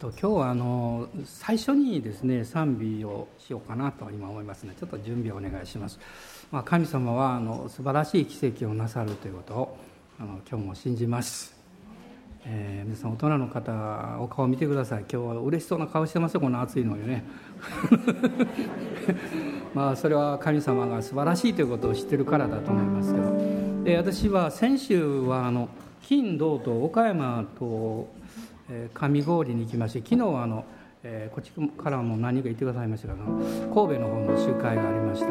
と今日はあの最初にですね賛美をしようかなと今思いますのでちょっと準備をお願いします、まあ、神様はあの素晴らしい奇跡をなさるということをあの今日も信じます、えー、皆さん大人の方お顔見てください。今日は嬉しそうな顔してますよこの暑いのにね。まあそれは神様が素晴らしいということを知ってるからだと思いますけど。で私は先週はあの金銅と岡山と上郡に行きまして昨日あの、えー、こっちからも何人か行ってくださいましたが神戸の方の集会がありました、え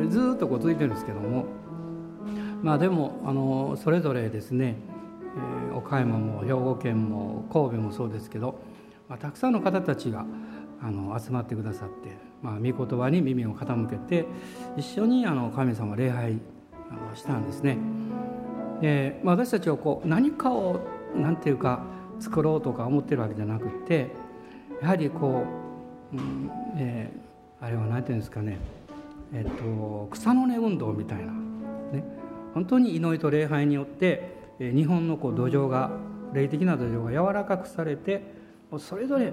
ー、ずっとこう続いてるんですけどもまあでもあのそれぞれですね、えー、岡山も兵庫県も神戸もそうですけど、まあ、たくさんの方たちがあの集まってくださって、まあ、御言葉に耳を傾けて一緒にあの神様礼拝したんですね。でまあ、私たちはこう何かを何て言うか作ろうとか思ってるわけじゃなくてやはりこう、うんえー、あれは何て言うんですかね、えっと、草の根運動みたいな、ね、本当に祈りと礼拝によって、えー、日本のこう土壌が霊的な土壌が柔らかくされてそれぞれ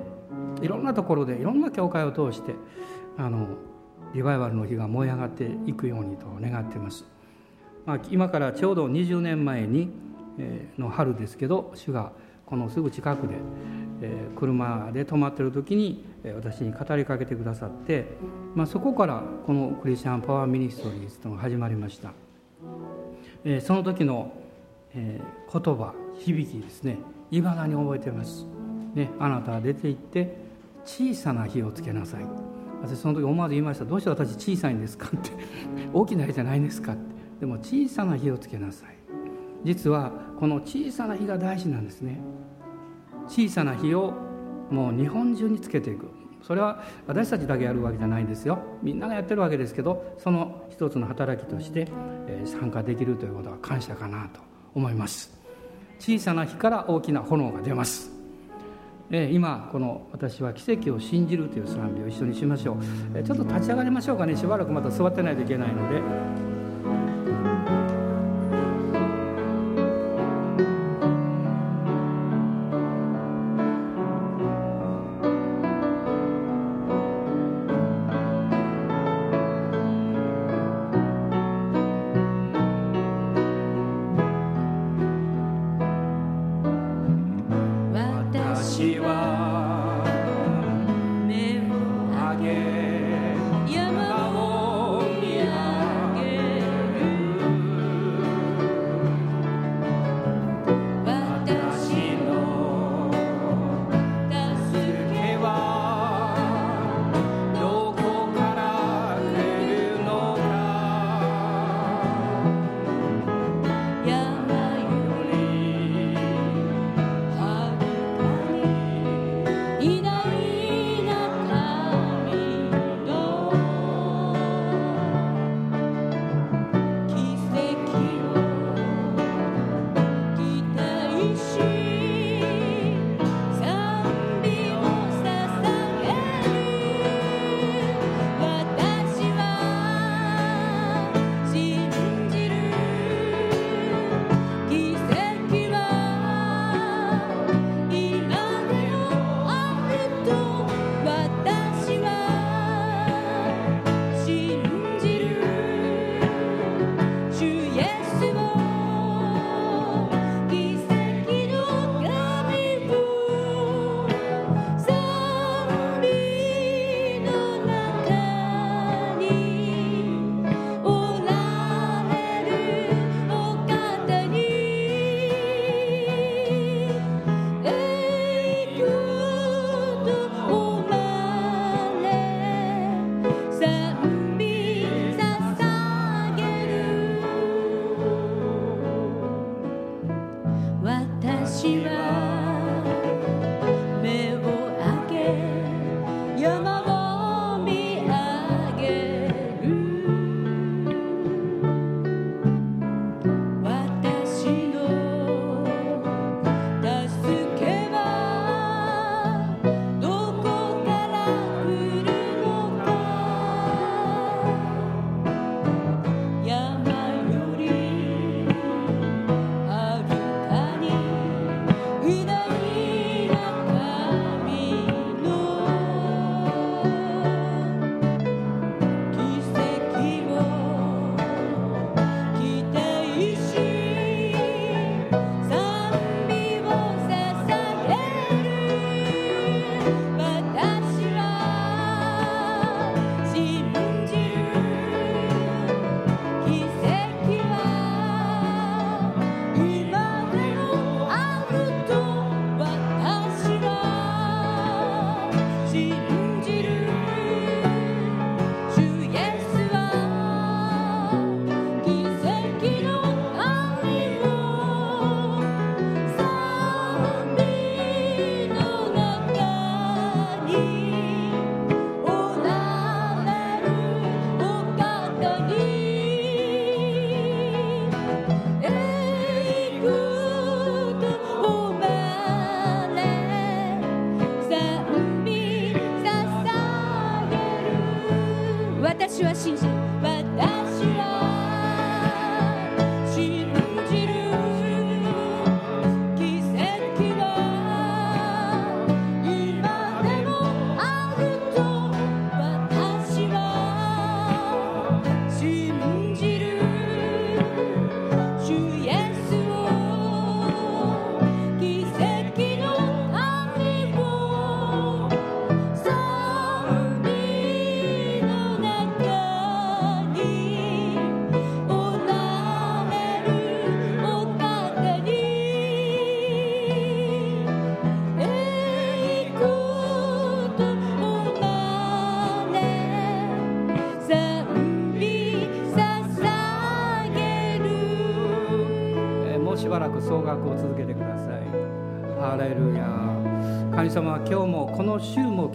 いろんなところでいろんな教会を通してあのリバイバルの火が燃え上がっていくようにと願っています。まあ、今からちょうど20年前に、えー、の春ですけど主がこのすぐ近くで、えー、車で止まってる時に私に語りかけてくださって、まあ、そこからこのクリスチャンパワーミニストリーズというのが始まりました、えー、その時の、えー、言葉響きですね。いまだに覚えてます、ね、あなたは出て行って小さな火をつけなさい。私その時思わず言いました。どうして私小さいんですかって。大きな火じゃないんですかって。でも小さな火をつけなさい。実はこの小さな火が大事なんですね。小さな火をもう日本中につけていく。それは私たちだけやるわけじゃないんですよ。みんながやってるわけですけどその一つの働きとして参加できるということは感謝かなと思います。小さな火から大きな炎が出ます。今この「私は奇跡を信じる」という賛美を一緒にしましょう。ちょっと立ち上がりましょうかね。しばらくまた座ってないといけないので。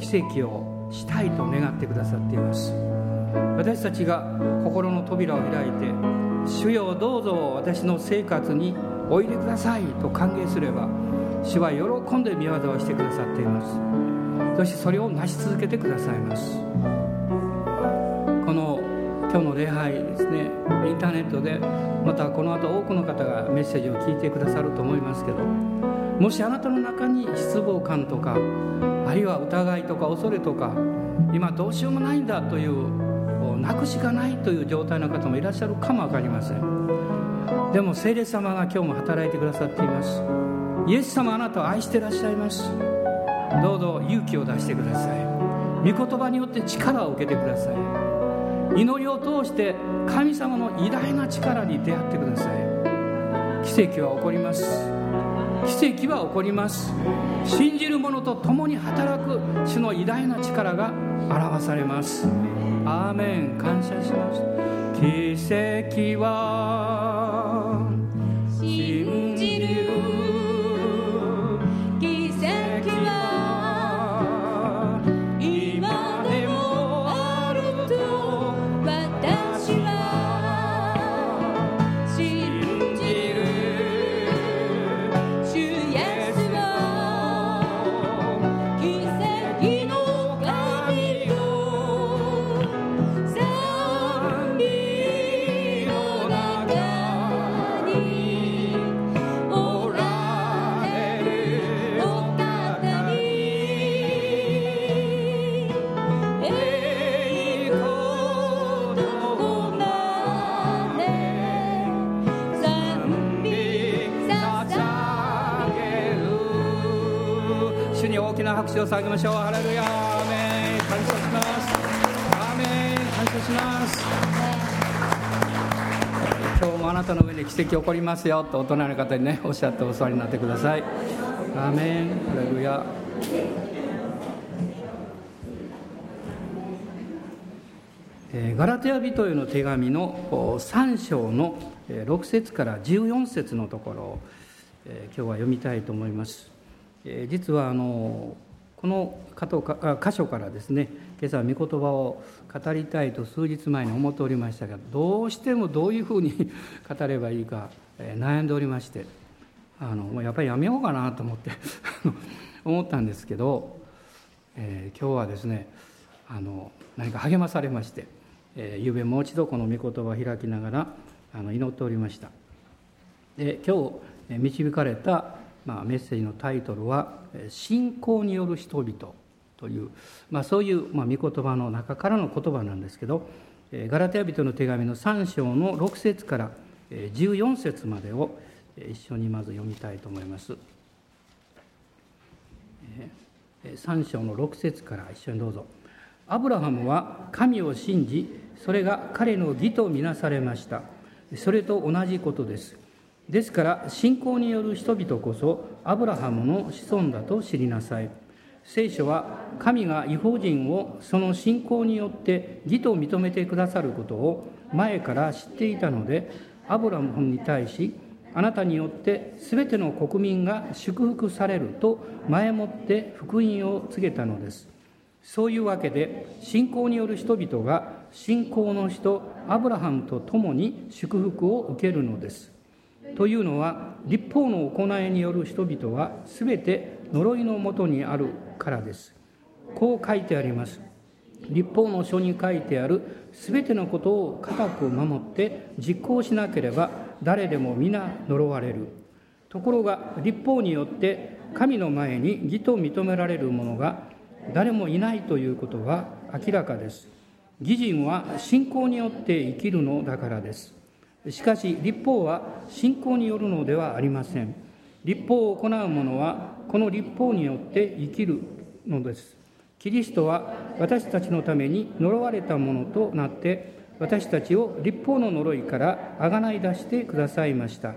奇跡をしたいと願ってくださっています。私たちが心の扉を開いて主よどうぞ私の生活においでくださいと歓迎すれば主は喜んで見業をしてくださっています。そしてそれを成し続けてくださいます。この今日の礼拝ですねインターネットでまたこの後多くの方がメッセージを聞いてくださると思いますけどもしあなたの中に失望感とかあるいは疑いとか恐れとか今どうしようもないんだというこうなくしかないという状態の方もいらっしゃるかも分かりません。でも聖霊様が今日も働いてくださっています。イエス様あなたを愛してらっしゃいます。どうぞ勇気を出してください。御言葉によって力を受けてください。祈りを通して神様の偉大な力に出会ってください。奇跡は起こります。奇跡は起こります。信じる者と共に働く主の偉大な力が表されます。アーメン。感謝します。奇跡はましょう。ハレルヤアーメン。感謝します。アーメン。感謝します。今日もあなたの上で奇跡起こりますよ。と大人の方にねおっしゃってお座りになってください。アーメン。ハレルヤえーガラテヤ人への手紙の3章のえー6節から14節のところを、え今日は読みたいと思います、えー実はあのこの箇所か箇所からですね今朝は御言葉を語りたいと数日前に思っておりましたがどうしてもどういうふうに 語ればいいか、悩んでおりましてあのもうやっぱりやめようかなと思って 思ったんですけど、えー今日はですねあの何か励まされまして、えー、ゆうべもう一度この御言葉を開きながらあの祈っておりました。で今日導かれた、まあ、メッセージのタイトルは「信仰による人々」という、まあ、そういう、まあ、御言葉の中からの言葉なんですけどえガラテヤ人の手紙の3章の6節から14節までを一緒にまず読みたいと思います。3章の6節から一緒にどうぞ。アブラハムは神を信じ、それが彼の義とみなされました。それと同じことです。ですから、信仰による人々こそ、アブラハムの子孫だと知りなさい。聖書は、神が違法人をその信仰によって義と認めてくださることを前から知っていたので、アブラハムに対し、あなたによってすべての国民が祝福されると前もって福音を告げたのです。そういうわけで信仰による人々が信仰の人アブラハムと共に祝福を受けるのです。というのは立法の行いによる人々はすべて呪いのもとにあるからです。こう書いてあります。立法の書に書いてあるすべてのことを固く守って実行しなければ誰でも皆呪われるところが立法によって神の前に義と認められる者が誰もいないということは明らかです義人は信仰によって生きるのだからですしかし立法は信仰によるのではありません。立法を行う者はこの立法によって生きるのです。キリストは私たちのために呪われたものとなって私たちを立法の呪いからあがない出してくださいました。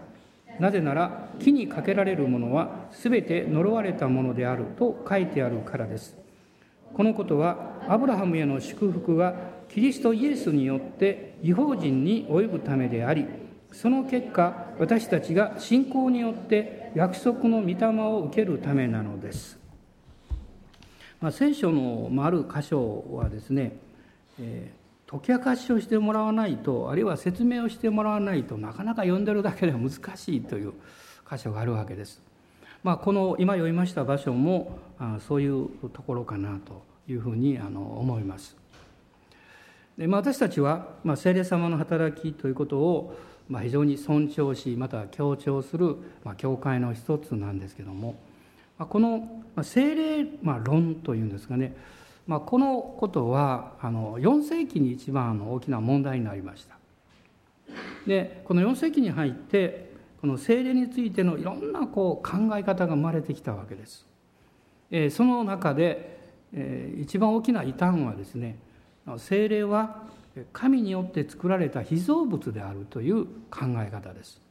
なぜなら木にかけられるものは全て呪われたものであると書いてあるからです。このことはアブラハムへの祝福がキリストイエスによって違法人に及ぶためでありその結果私たちが信仰によって約束の御霊を受けるためなのです、まあ、聖書のある箇所はですね、えー、解き明かしをしてもらわないとあるいは説明をしてもらわないとなかなか読んでるだけでは難しいという箇所があるわけです。まあ、この今読みました場所もあそういうところかなというふうにあの思います。でまあ、私たちは、まあ、聖霊様の働きということを、まあ、非常に尊重しまた強調する、まあ、教会の一つなんですけども、まあ、この、まあ、聖霊、まあ、論というんですかね、まあ、このことはあの4世紀に一番の大きな問題になりました。でこの4世紀に入ってこの聖霊についてのいろんなこう考え方が生まれてきたわけです。え、その中で、え、一番大きな異端はですね精霊は神によって作られた被造物であるという考え方です。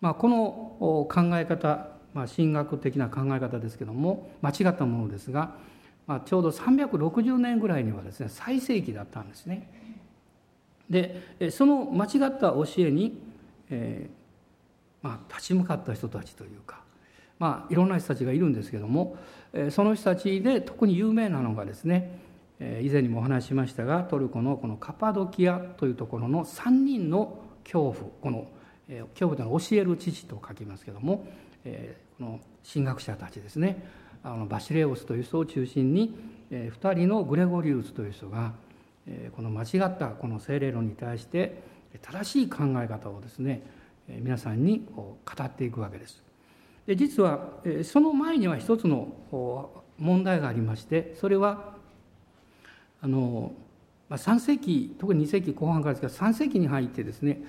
まあ、この考え方、まあ、神学的な考え方ですけども間違ったものですが、まあ、ちょうど360年ぐらいにはですね最盛期だったんですね。でその間違った教えに、えーまあ、立ち向かった人たちというか、まあ、いろんな人たちがいるんですけどもその人たちで特に有名なのがですね以前にもお話ししましたがトルコのこのカパドキアというところの3人の恐怖この恐怖というのは教える父と書きますけどもこの神学者たちですねあのバシレオスという人を中心に2人のグレゴリウスという人がこの間違ったこの精霊論に対して正しい考え方をですね皆さんに語っていくわけです。で実はその前には一つの問題がありましてそれはあの、ま、3世紀特に2世紀後半からですが3世紀に入ってですね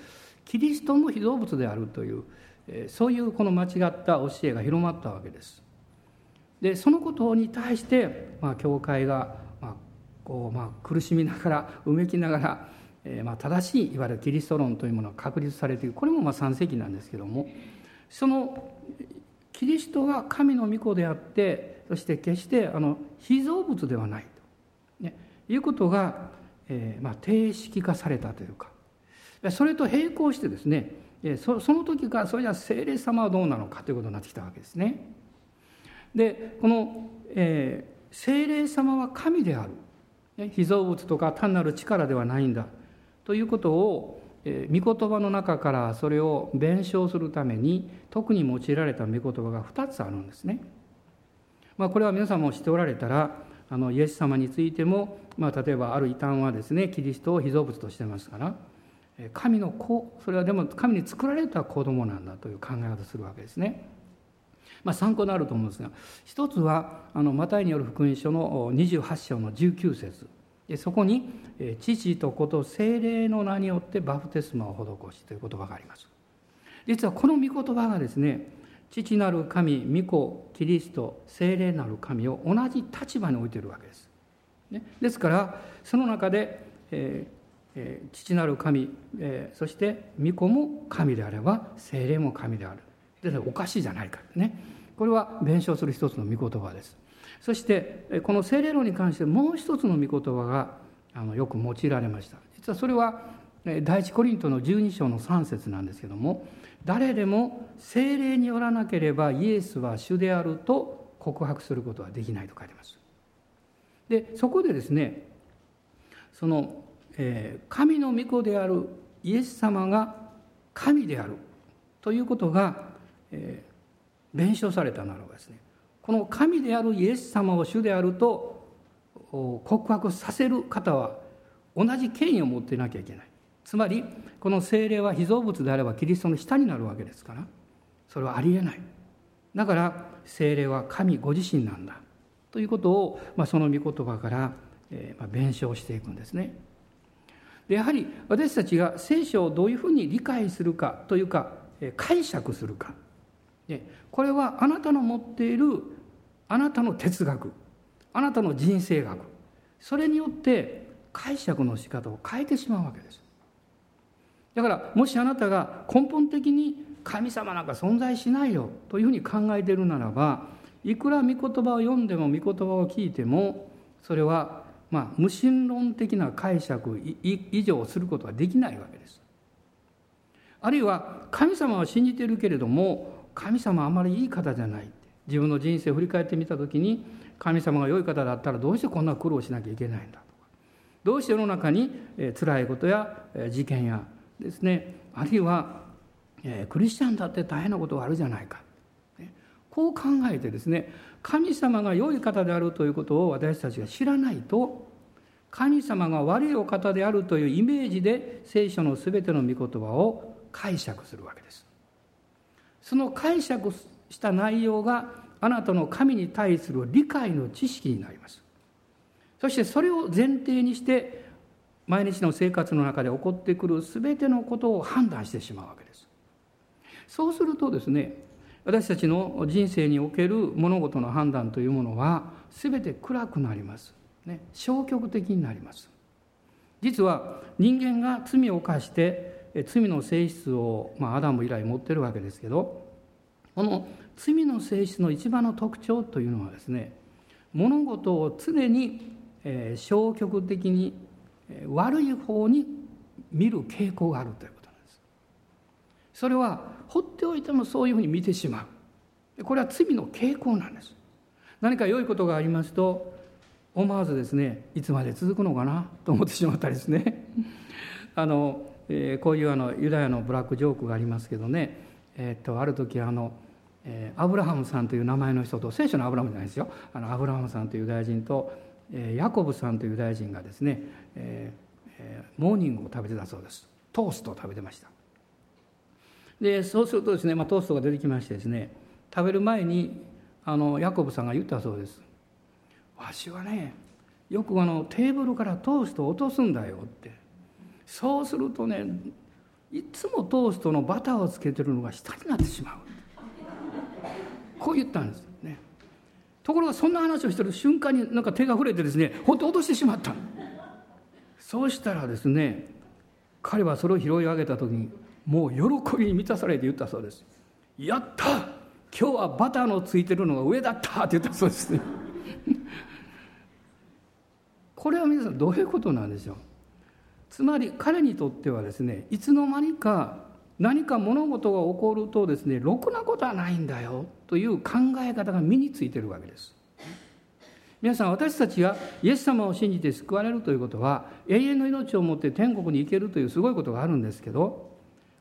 キリストも被造物であるというそういうこの間違った教えが広まったわけです。でそのことに対して、まあ、教会が、まあこうまあ、苦しみながらうめきながら、えー、まあ正しいいわゆるキリスト論というものが確立されているこれもまあ3世紀なんですけどもそのキリストが神の御子であってそして決してあの被造物ではないいうことが、えーまあ、定式化されたというかそれと並行してですねそその時からそれじゃあ聖霊様はどうなのかということになってきたわけですね。でこの、えー、聖霊様は神である被造物とか単なる力ではないんだということを、えー、御言葉の中からそれを弁証するために特に用いられた御言葉が2つあるんですね。まあ、これは皆さんも知っておられたらあのイエス様についても、まあ、例えばある異端はですねキリストを被造物としてますから神の子それはでも神に作られた子供なんだという考え方をするわけですね。まあ、参考になると思うんですが一つはあのマタイによる福音書の28章の19節そこに「父と子と精霊の名によってバプテスマを施し」という言葉があります。実はこの御言葉がですね父なる神御子キリスト聖霊なる神を同じ立場に置いているわけです。ね、ですからその中で、えーえー、父なる神、えー、そして御子も神であれば聖霊も神である。でおかしいじゃないかね。これは弁証する一つの御言葉です。そしてこの聖霊論に関してもう一つの御言葉があのよく用いられました。実はそれは第一コリントの12章の3節なんですけども誰でも精霊によらなければイエスは主であると告白することはできないと書いてます。でそこでですねその、えー、神の御子であるイエス様が神であるということが、えー、弁証されたならばですねこの神であるイエス様を主であると告白させる方は同じ権威を持っていなきゃいけないつまりこの精霊は被造物であればキリストの下になるわけですからそれはありえない。だから精霊は神ご自身なんだ。ということを、まあ、その御言葉から、えま、弁証していくんですね。でやはり私たちが聖書をどういうふうに理解するかというか解釈するか。これはあなたの持っているあなたの哲学あなたの人生学それによって解釈の仕方を変えてしまうわけです。だからもしあなたが根本的に神様なんか存在しないよというふうに考えているならばいくら御言葉を読んでも御言葉を聞いてもそれはまあ無神論的な解釈以上することはできないわけです。あるいは神様は信じているけれども神様はあまりいい方じゃない自分の人生を振り返ってみた時に神様が良い方だったらどうしてこんな苦労しなきゃいけないんだとか。どうして世の中に辛いことや事件やですね。あるいはクリスチャンだって大変なことがあるじゃないか。こう考えてですね神様が良い方であるということを私たちが知らないと神様が悪いお方であるというイメージで聖書の全ての御言葉を解釈するわけです。その解釈した内容があなたの神に対する理解の知識になります。そしてそれを前提にして毎日の生活の中で起こってくる全てのことを判断してしまうわけです。そうするとですね私たちの人生における物事の判断というものは全て暗くなります、ね、消極的になります。実は人間が罪を犯して罪の性質を、まあ、アダム以来持ってるわけですけどこの罪の性質の一番の特徴というのはですね物事を常に消極的に悪い方に見る傾向があるということなんです。それは放っておいてもそういうふうに見てしまう。これは罪の傾向なんです。何か良いことがありますと思わずですねいつまで続くのかなと思ってしまったりですね。あの、えー、こういうあのユダヤのブラックジョークがありますけどね、えー、っとある時あのえアブラハムさんという名前の人と聖書のアブラハムじゃないですよ。あのアブラハムさんというユダヤ人と、ヤコブさんというユダヤ人がですね、えー、モーニングを食べてたそうです。トーストを食べてました。でそうするとですね、まあ、トーストが出てきましてですね食べる前にあのヤコブさんが言ったそうです。わしはねよくあのテーブルからトーストを落とすんだよって。そうするとねいつもトーストのバターをつけてるのが下になってしまう。こう言ったんです。ところがそんな話をしてる瞬間になんか手が触れてですねほんと落としてしまったそうしたらですね彼はそれを拾い上げた時にもう喜びに満たされて言ったそうです「やった！今日はバターのついてるのが上だった!」って言ったそうですね。これは皆さんどういうことなんでしょう？つまり彼にとってはですねいつの間にか何か物事が起こるとですねろくなことはないんだよという考え方が身についてるわけです。皆さん私たちがイエス様を信じて救われるということは永遠の命を持って天国に行けるというすごいことがあるんですけど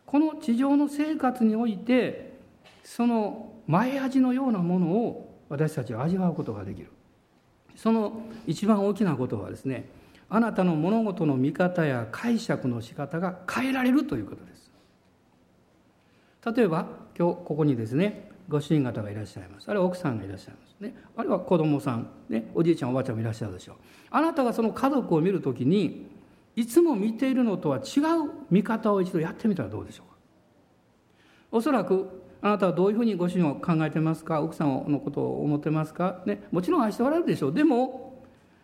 この地上の生活においてその前味のようなものを私たちは味わうことができる。その一番大きなことはですねあなたの物事の見方や解釈の仕方が変えられるということです。例えば今日ここにですねご主人方がいらっしゃいます。あるいは奥さんがいらっしゃいますね。あるいは子供さん、ね、おじいちゃんおばあちゃんもいらっしゃるでしょう。あなたがその家族を見るときにいつも見ているのとは違う見方を一度やってみたらどうでしょうか。おそらくあなたはどういうふうにご主人を考えてますか？奥さんのことを思ってますか、ね、もちろん愛しておられるでしょう。でも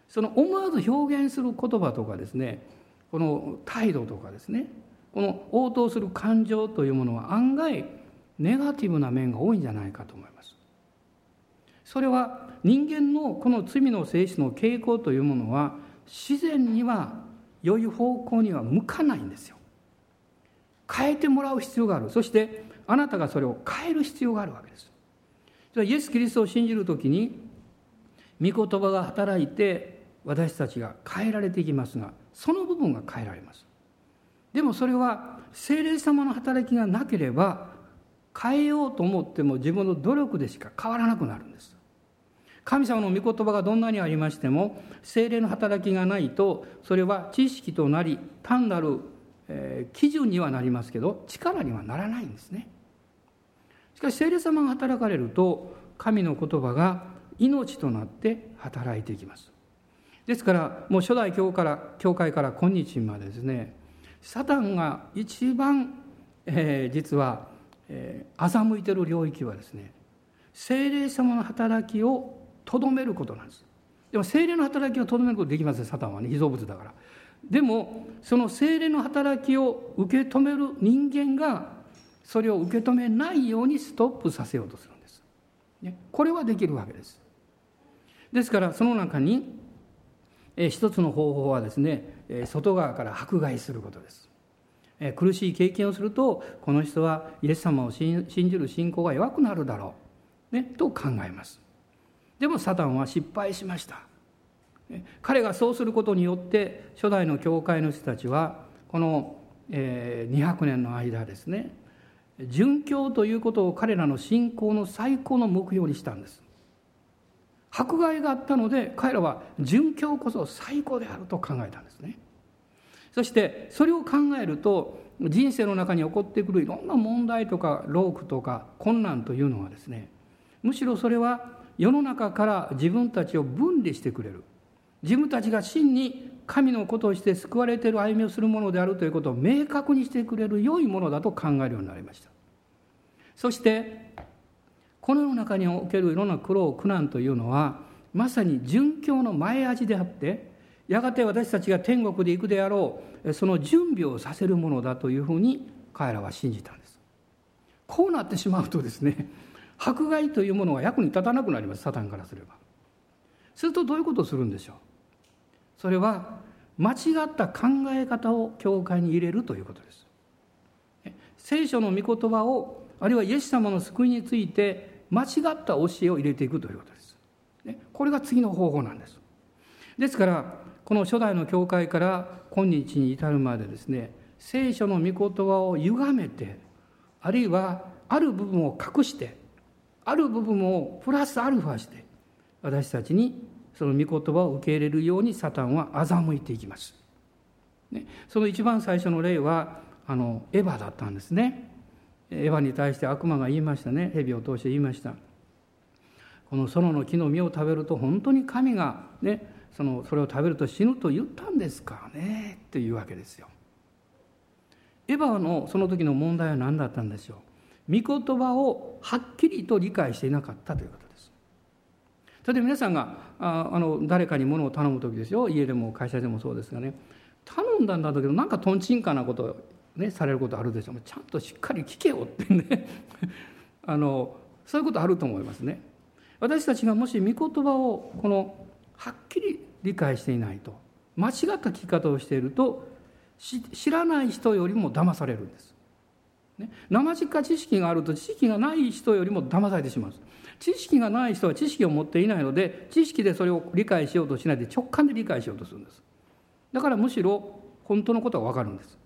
その思わず表現する言葉とかですねこの態度とかですねこの応答する感情というものは案外ネガティブな面が多いんじゃないかと思います。それは人間のこの罪の性質の傾向というものは自然には良い方向には向かないんですよ。変えてもらう必要がある。そしてあなたがそれを変える必要があるわけです。イエス・キリストを信じる時に御言葉が働いて私たちが変えられていきますがその部分が変えられます。でもそれは精霊様の働きがなければ変えようと思っても自分の努力でしか変わらなくなるんです。神様の御言葉がどんなにありましても精霊の働きがないとそれは知識となり単なる、基準にはなりますけど力にはならないんですね。しかし聖霊様が働かれると神の言葉が命となって働いていきます。ですからもう初代教から教会から今日までですねサタンが一番、えー、実は、えー、欺いてる領域はですね精霊様の働きをとどめることなんです。でも精霊の働きをとどめることできませんサタンはね被造物だから。でもその精霊の働きを受け止める人間がそれを受け止めないようにストップさせようとするんです、ね、これはできるわけです。ですからその中に一つの方法はですね外側から迫害することです。苦しい経験をするとこの人はイエス様を信じる信仰が弱くなるだろう、ね、と考えます。でもサタンは失敗しました。彼がそうすることによって初代の教会の人たちはこの200年の間ですね殉教ということを彼らの信仰の最高の目標にしたんです。迫害があったので彼らは殉教こそ最高であると考えたんですね。そしてそれを考えると人生の中に起こってくるいろんな問題とか労苦とか困難というのはですねむしろそれは世の中から自分たちを分離してくれる。自分たちが真に神のことをして救われている歩みをするものであるということを明確にしてくれる良いものだと考えるようになりました。そしてこの世の中におけるいろんな苦労苦難というのはまさに殉教の前味であってやがて私たちが天国で行くであろうその準備をさせるものだというふうに彼らは信じたんです。こうなってしまうとですね迫害というものが役に立たなくなりますサタンからすれば。するとどういうことをするんでしょう？それは間違った考え方を教会に入れるということです。聖書の御言葉をあるいはイエス様の救いについて間違った教えを入れていくということです。これが次の方法なんです。ですからこの初代の教会から今日に至るまでですね聖書の御言葉を歪めてあるいはある部分を隠してある部分をプラスアルファして私たちにその御言葉を受け入れるようにサタンは欺いていきます。ね、その一番最初の例はあのエヴァだったんですね。エヴァに対して悪魔が言いましたね。蛇を通して言いました。この園の木の実を食べると本当に神がねそのそれを食べると死ぬと言ったんですかね。っていうわけですよ。エヴァのその時の問題は何だったんでしょう。御言葉をはっきりと理解していなかったということです。それで皆さんがああの誰かに物を頼む時ですよ。家でも会社でもそうですがね。頼んだんだけどなんかとんちんかなことね、されることあるでしょ。うちゃんとしっかり聞けよってね。あのそういうことあると思いますね。私たちがもし御言葉をこのはっきり理解していないと間違った聞き方をしていると知らない人よりも騙されるんです。ね、生実知識があると知識がない人よりも騙されてしまう知識がない人は知識を持っていないので知識でそれを理解しようとしないで直感で理解しようとするんです。だからむしろ本当のことが分かるんです。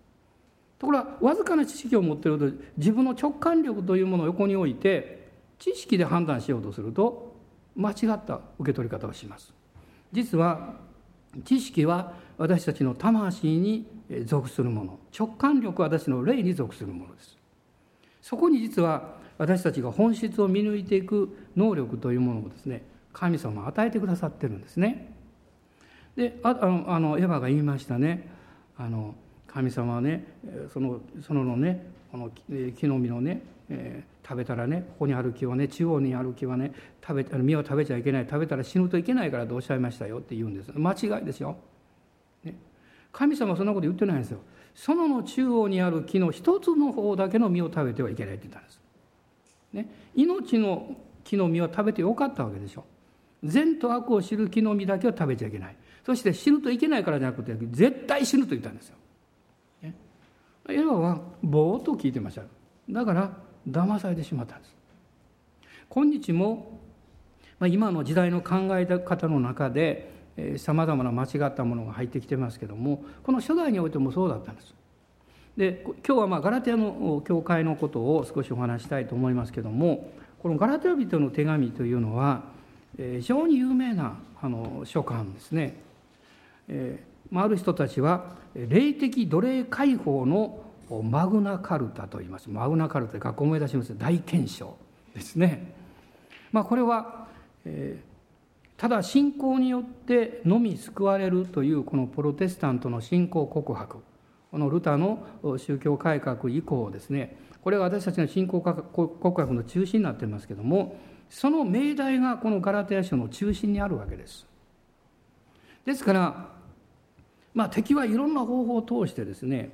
ところがわずかな知識を持っていると自分の直感力というものを横に置いて知識で判断しようとすると間違った受け取り方をします。実は知識は私たちの魂に属するもの直感力は私の霊に属するものです。そこに実は私たちが本質を見抜いていく能力というものをですね神様は与えてくださってるんですね。であのあのエヴァが言いましたね。あの神様はねそのそののねこの木の実のね、えー、食べたらねここにある木はね中央にある木はね食べ実を食べちゃいけない食べたら死ぬといけないからとおっしゃいましたよって言うんです。間違いですよ、ね、神様はそんなこと言ってないんですよ。園の中央にある木の一つの方だけの実を食べてはいけないって言ったんです、ね、命の木の実を食べてよかったわけでしょ。善と悪を知る木の実だけを食べちゃいけない。そして死ぬといけないからじゃなくて絶対死ぬと言ったんですよ。エヴァはぼーっと聞いてました。だから騙されてしまったんです。今日もまあ今の時代の考え方の中でさまざまな間違ったものが入ってきてますけどもこの初代においてもそうだったんです。で今日はまあガラテヤの教会のことを少しお話したいと思いますけどもこのガラテヤ人の手紙というのは非常に有名なあの書簡ですね。えー、ある人たちは霊的奴隷解放のマグナカルタと言いますマグナカルタ学校思い出します？大憲章ですね。まあ、これは、えー、ただ信仰によってのみ救われるというこのプロテスタントの信仰告白このルタの宗教改革以降ですねこれが私たちの信仰告白の中心になっていますけどもその命題がこのガラテヤ書の中心にあるわけです。ですから、まあ、敵はいろんな方法を通してですね、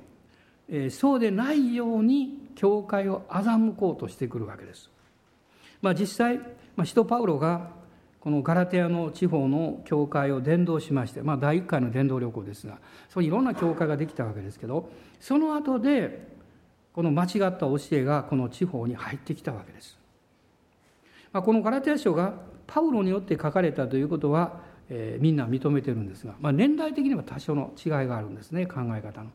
えー、そうでないように教会を欺こうとしてくるわけです。まあ、実際、まあ、使徒パウロがこのガラテヤの地方の教会を伝道しまして、まあ、第1回の伝道旅行ですがそういろんな教会ができたわけですけどその後でこの間違った教えがこの地方に入ってきたわけです。まあ、このガラテヤ書がパウロによって書かれたということはえー、みんな認めてるんですが、まあ、年代的には多少の違いがあるんですね考え方の。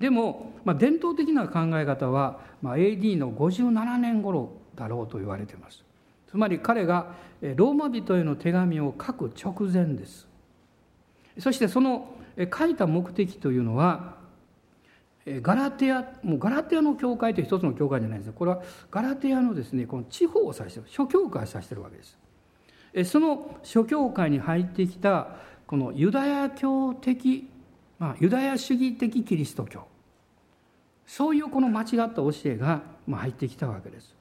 でも、まあ、伝統的な考え方は、まあ、AD の57年頃だろうと言われてます。つまり彼がローマ人への手紙を書く直前です。そしてその書いた目的というのはガラテアもうガラテアの教会という一つの教会じゃないんですこれはガラテアのですねこの地方を指してる諸教会を指してるわけです。その諸教会に入ってきたこのユダヤ教的、まあ、ユダヤ主義的キリスト教そういうこの間違った教えが入ってきたわけです。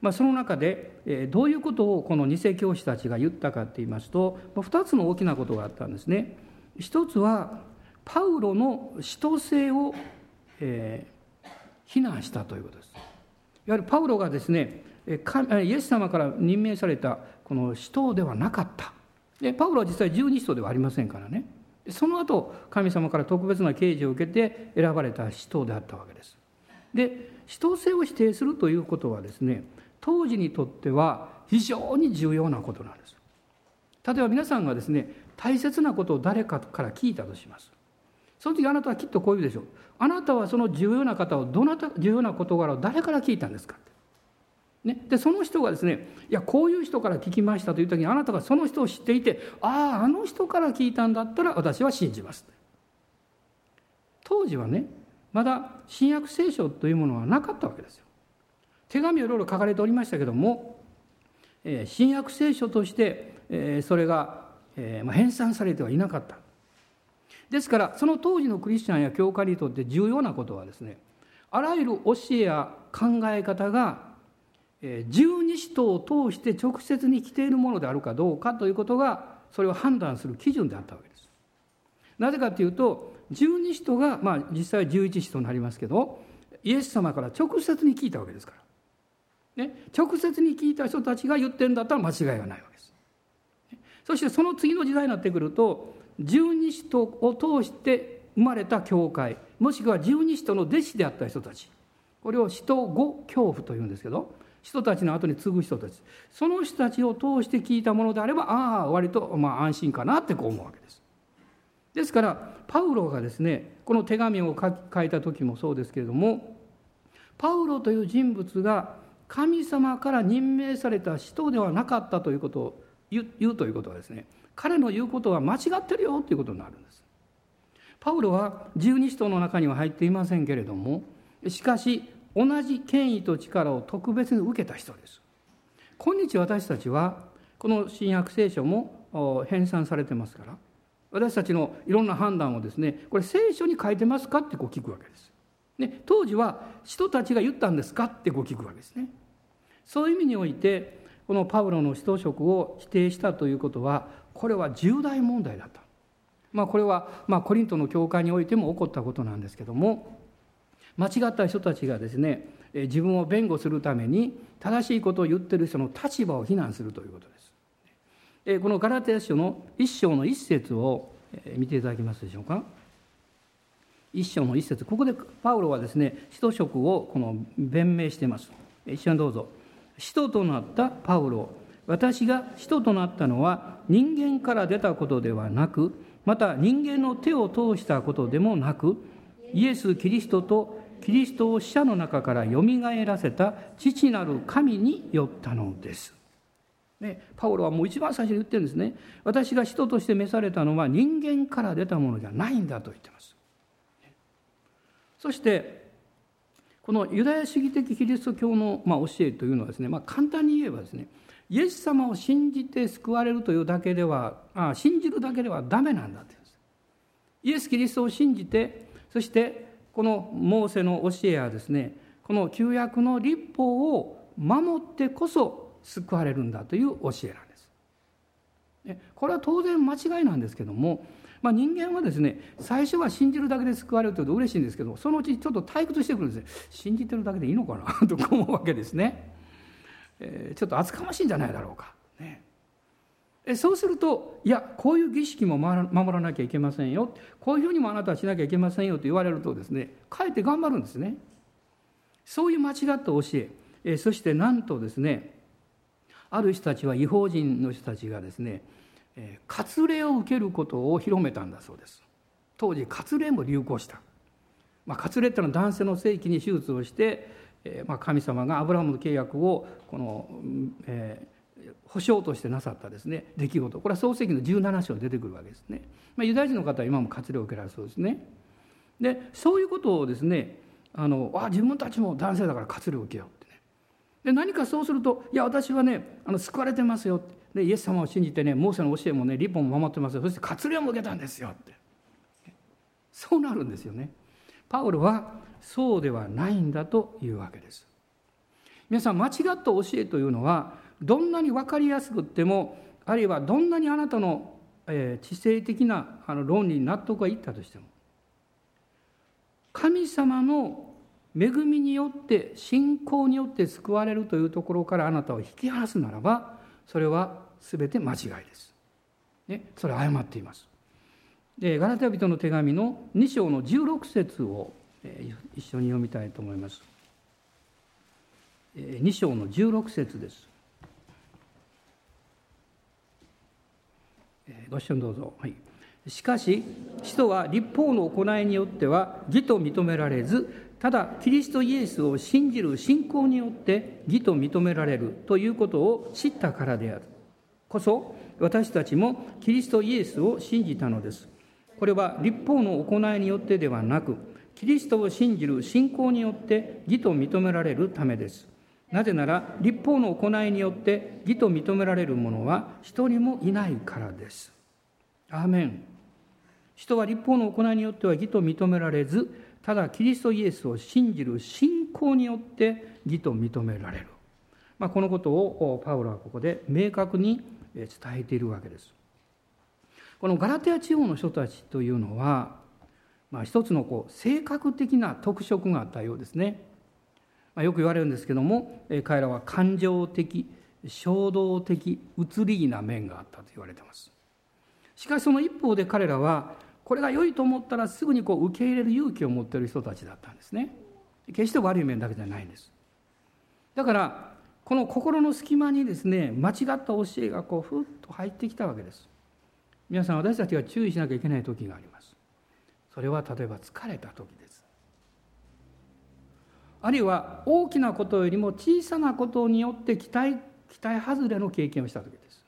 まあ、その中でどういうことをこの偽教師たちが言ったかといいますと2つの大きなことがあったんですね。一つはパウロの使徒性を、えー、非難したということです。いわゆるパウロがですねイエス様から任命されたこの使徒ではなかった。でパウロは実際十二使徒ではありませんからね。その後神様から特別な啓示を受けて選ばれた使徒であったわけです。で使徒性を否定するということはですね当時にとっては非常に重要なことなんです。例えば皆さんがですね大切なことを誰かから聞いたとします。その時あなたはきっとこう言うでしょう。あなたはその重要な方をどなた重要な事柄を誰から聞いたんですかね、でその人がですねいやこういう人から聞きましたという時にあなたがその人を知っていてあああの人から聞いたんだったら私は信じます。当時はねまだ新約聖書というものはなかったわけですよ。手紙をいろいろ書かれておりましたけども、えー、新約聖書として、えー、それが、えーまあ、編纂されてはいなかった。ですからその当時のクリスチャンや教会にとって重要なことはですねあらゆる教えや考え方が十二使徒を通して直接に来ているものであるかどうかということがそれを判断する基準であったわけです。なぜかというと十二使徒が、まあ、実際は十一使徒になりますけどイエス様から直接に聞いたわけですから。ね、直接に聞いた人たちが言ってるんだったら間違いがないわけです。そしてその次の時代になってくると十二使徒を通して生まれた教会もしくは十二使徒の弟子であった人たちこれを使徒五恐怖というんですけど人たちの後に継ぐ人たちその人たちを通して聞いたものであればああ割とまあ安心かなってこう思うわけです。ですからパウロがですねこの手紙を書いた時もそうですけれどもパウロという人物が神様から任命された人ではなかったということを言うということはですね彼の言うことは間違ってるよということになるんです。パウロは十二使徒の中には入っていませんけれどもしかし同じ権威と力を特別に受けた人です。今日私たちはこの新約聖書も編纂されてますから私たちのいろんな判断をですねこれ聖書に書いてますかってこう聞くわけです。ね、当時は人たちが言ったんですかってこう聞くわけですね。そういう意味においてこのパウロの使徒職を否定したということはこれは重大問題だった。まあ、これは、まあ、コリントの教会においても起こったことなんですけども間違った人たちがですね自分を弁護するために正しいことを言ってる人の立場を非難するということです。このガラテヤ書の一章の一節を見ていただけますでしょうか。一章の一節ここでパウロはですね使徒職をこの弁明しています。一緒にどうぞ。使徒となったパウロ私が使徒となったのは人間から出たことではなくまた人間の手を通したことでもなくイエス・キリストとキリストを死者の中からよみがえらせた父なる神によったのです。ね、パウロはもう一番最初に言ってるんですね。私が人として召されたのは人間から出たものじゃないんだと言ってます。そしてこのユダヤ主義的キリスト教のま教えというのはですね、まあ、簡単に言えばですねイエス様を信じて救われるというだけではあ信じるだけではダメなんだとイエス・キリストを信じてそしてこのモーセの教えやですねこの旧約の立法を守ってこそ救われるんだという教えなんです。これは当然間違いなんですけども、まあ、人間はですね最初は信じるだけで救われるというと嬉しいんですけどそのうちちょっと退屈してくるんですね。信じてるだけでいいのかなと思うわけですね、えー、ちょっと厚かましいんじゃないだろうか、ね、そうするといやこういう儀式も守らなきゃいけませんよ。こういうふうにもあなたはしなきゃいけませんよと言われるとですねかえって頑張るんですね。そういう間違った教え。そしてなんとですねある人たちは違法人の人たちがですね割礼を受けることを広めたんだそうです。当時割礼も流行した、まあ、割礼っていうのは男性の性器に手術をして、えまあ、神様がアブラハムの契約をこの、えー保証としてなさったですね出来事。これは創世記の17章に出てくるわけですね、まあ、ユダヤ人の方は今も活例を受けられそうですね。でそういうことをですねあのあ自分たちも男性だから活例を受けようってね。で何かそうするといや私はねあの救われてますよって。でイエス様を信じてねモーセの教えもね立法も守ってますよ。そして活例も受けたんですよって。そうなるんですよね。パウロはそうではないんだというわけです。皆さん間違った教えというのはどんなに分かりやすくってもあるいはどんなにあなたの、えー、知性的なあの論理に納得がいったとしても神様の恵みによって信仰によって救われるというところからあなたを引き離すならばそれは全て間違いです。ね、それ誤っています。でガラテヤ人の手紙の2章の16節を、えー、一緒に読みたいと思います。2章の16節です。ご視聴どうぞ。はい、しかし、使徒は立法の行いによっては義と認められず、ただキリストイエスを信じる信仰によって義と認められるということを知ったからである。こそ、私たちもキリストイエスを信じたのです。これは立法の行いによってではなく、キリストを信じる信仰によって義と認められるためです。なぜなら立法の行いによって義と認められる者は一人もいないからです。アーメン。人は立法の行いによっては義と認められず、ただキリストイエスを信じる信仰によって義と認められる。まあ、このことをパウロはここで明確に伝えているわけです。このガラテヤ地方の人たちというのは、まあ、一つのこう性格的な特色があったようですね。まあ、よく言われるんですけども、え彼らは感情的衝動的移り気な面があったと言われてます。しかしその一方で彼らはこれが良いと思ったらすぐにこう受け入れる勇気を持っている人たちだったんですね。決して悪い面だけじゃないんです。だからこの心の隙間にですね間違った教えがこうふっと入ってきたわけです。皆さん私たちが注意しなきゃいけない時があります。それは例えば疲れた時です。あるいは大きなことよりも小さなことによって期待期待外れの経験をした時です。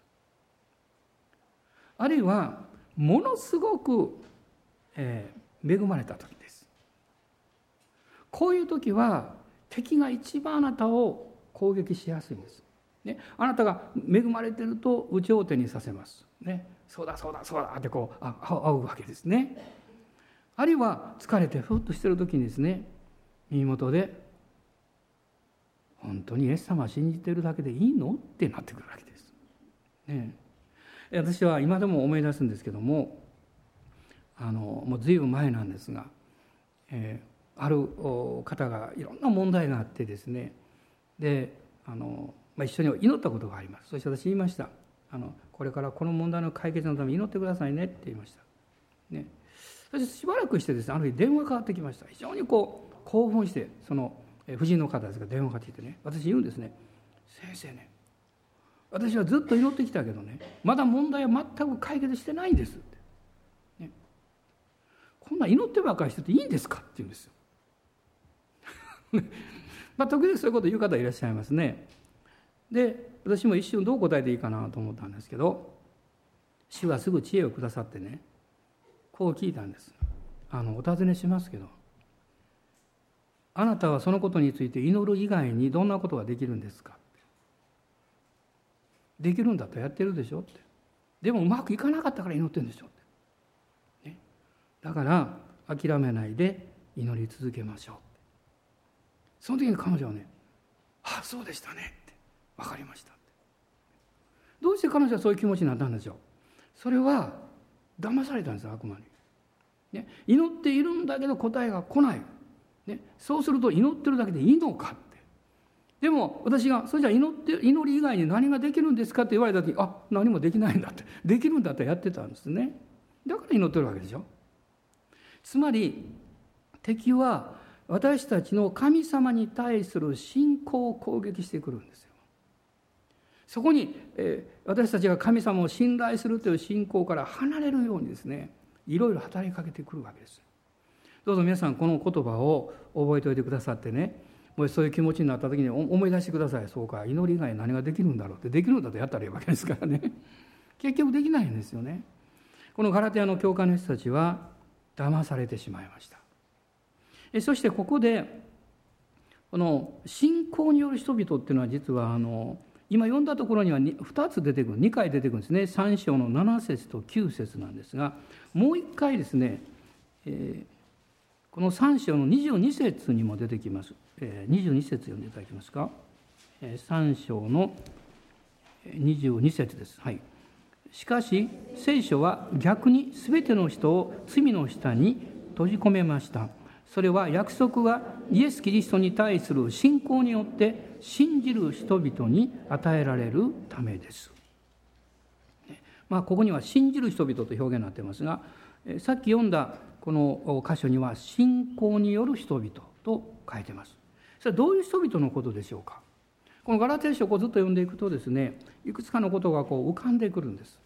あるいはものすごく、えー、恵まれた時です。こういう時は敵が一番あなたを攻撃しやすいんです、ね、あなたが恵まれてると有頂天にさせます、ね、そうだそうだそうだってこうあ会うわけですね。あるいは疲れてふっとしてる時にですね耳元で本当にイエス様を信じてるだけでいいの？ってなってくるわけです。ね、私は今でも思い出すんですけどもあのもう随分前なんですが、えー、ある方がいろんな問題があってですね。であの、まあ、一緒に祈ったことがあります。そして私言いました。あのこれからこの問題の解決のために祈ってくださいねって言いました。ね、そしてしばらくしてですねある日電話がかかってきました。非常にこう興奮してその婦人の方ですが電話がかってきてね私言うんですね。先生ね私はずっと祈ってきたけどねまだ問題は全く解決してないんですって、ね、こんな祈ってばかりしてていいんですかって言うんですよ。まあ時々そういうこと言う方いらっしゃいますね。で私も一瞬どう答えていいかなと思ったんですけど主はすぐ知恵をくださってねこう聞いたんです。あのお尋ねしますけどあなたはそのことについて祈る以外にどんなことができるんですか？できるんだったらやってるでしょって。でもうまくいかなかったから祈ってるんでしょって、ね、だから諦めないで祈り続けましょうその時に彼女はね「あそうでしたね」って「分かりました」って。どうして彼女はそういう気持ちになったんでしょう？それは騙されたんです悪魔に、ね、祈っているんだけど答えが来ない、ね、そうすると祈ってるだけでいいのかってでも私が「それじゃあ祈って祈り以外に何ができるんですか?」って言われた時「あ何もできないんだ」ってできるんだったらやってたんですねだから祈ってるわけでしょつまり敵は私たちの神様に対する信仰を攻撃してくるんですよ。そこに、えー、私たちが神様を信頼するという信仰から離れるようにですねいろいろ働きかけてくるわけです。どうぞ皆さんこの言葉を覚えておいてくださってね。もしそういう気持ちになった時に思い出してください。そうか祈り以外何ができるんだろうってできるんだとやったらいいわけですからね。結局できないんですよね。このガラテヤの教会の人たちは騙されてしまいました。そしてここでこの信仰による人々っていうのは実はあの今読んだところには 2, つ出てくる2回出てくるんですね。3章の7節と9節なんですがもう一回ですね、えー、この3章の22節にも出てきます、22節読んでいただけますか、3章の22節です。はい。しかし聖書は逆に全ての人を罪の下に閉じ込めました。それは約束はイエス・キリストに対する信仰によって信じる人々に与えられるためです。まあ、ここには信じる人々と表現になっていますがさっき読んだこの箇所には信仰による人々と書いてます。それはどういう人々のことでしょうか？このガラテヤ書をずっと読んでいくとですねいくつかのことがこう浮かんでくるんです。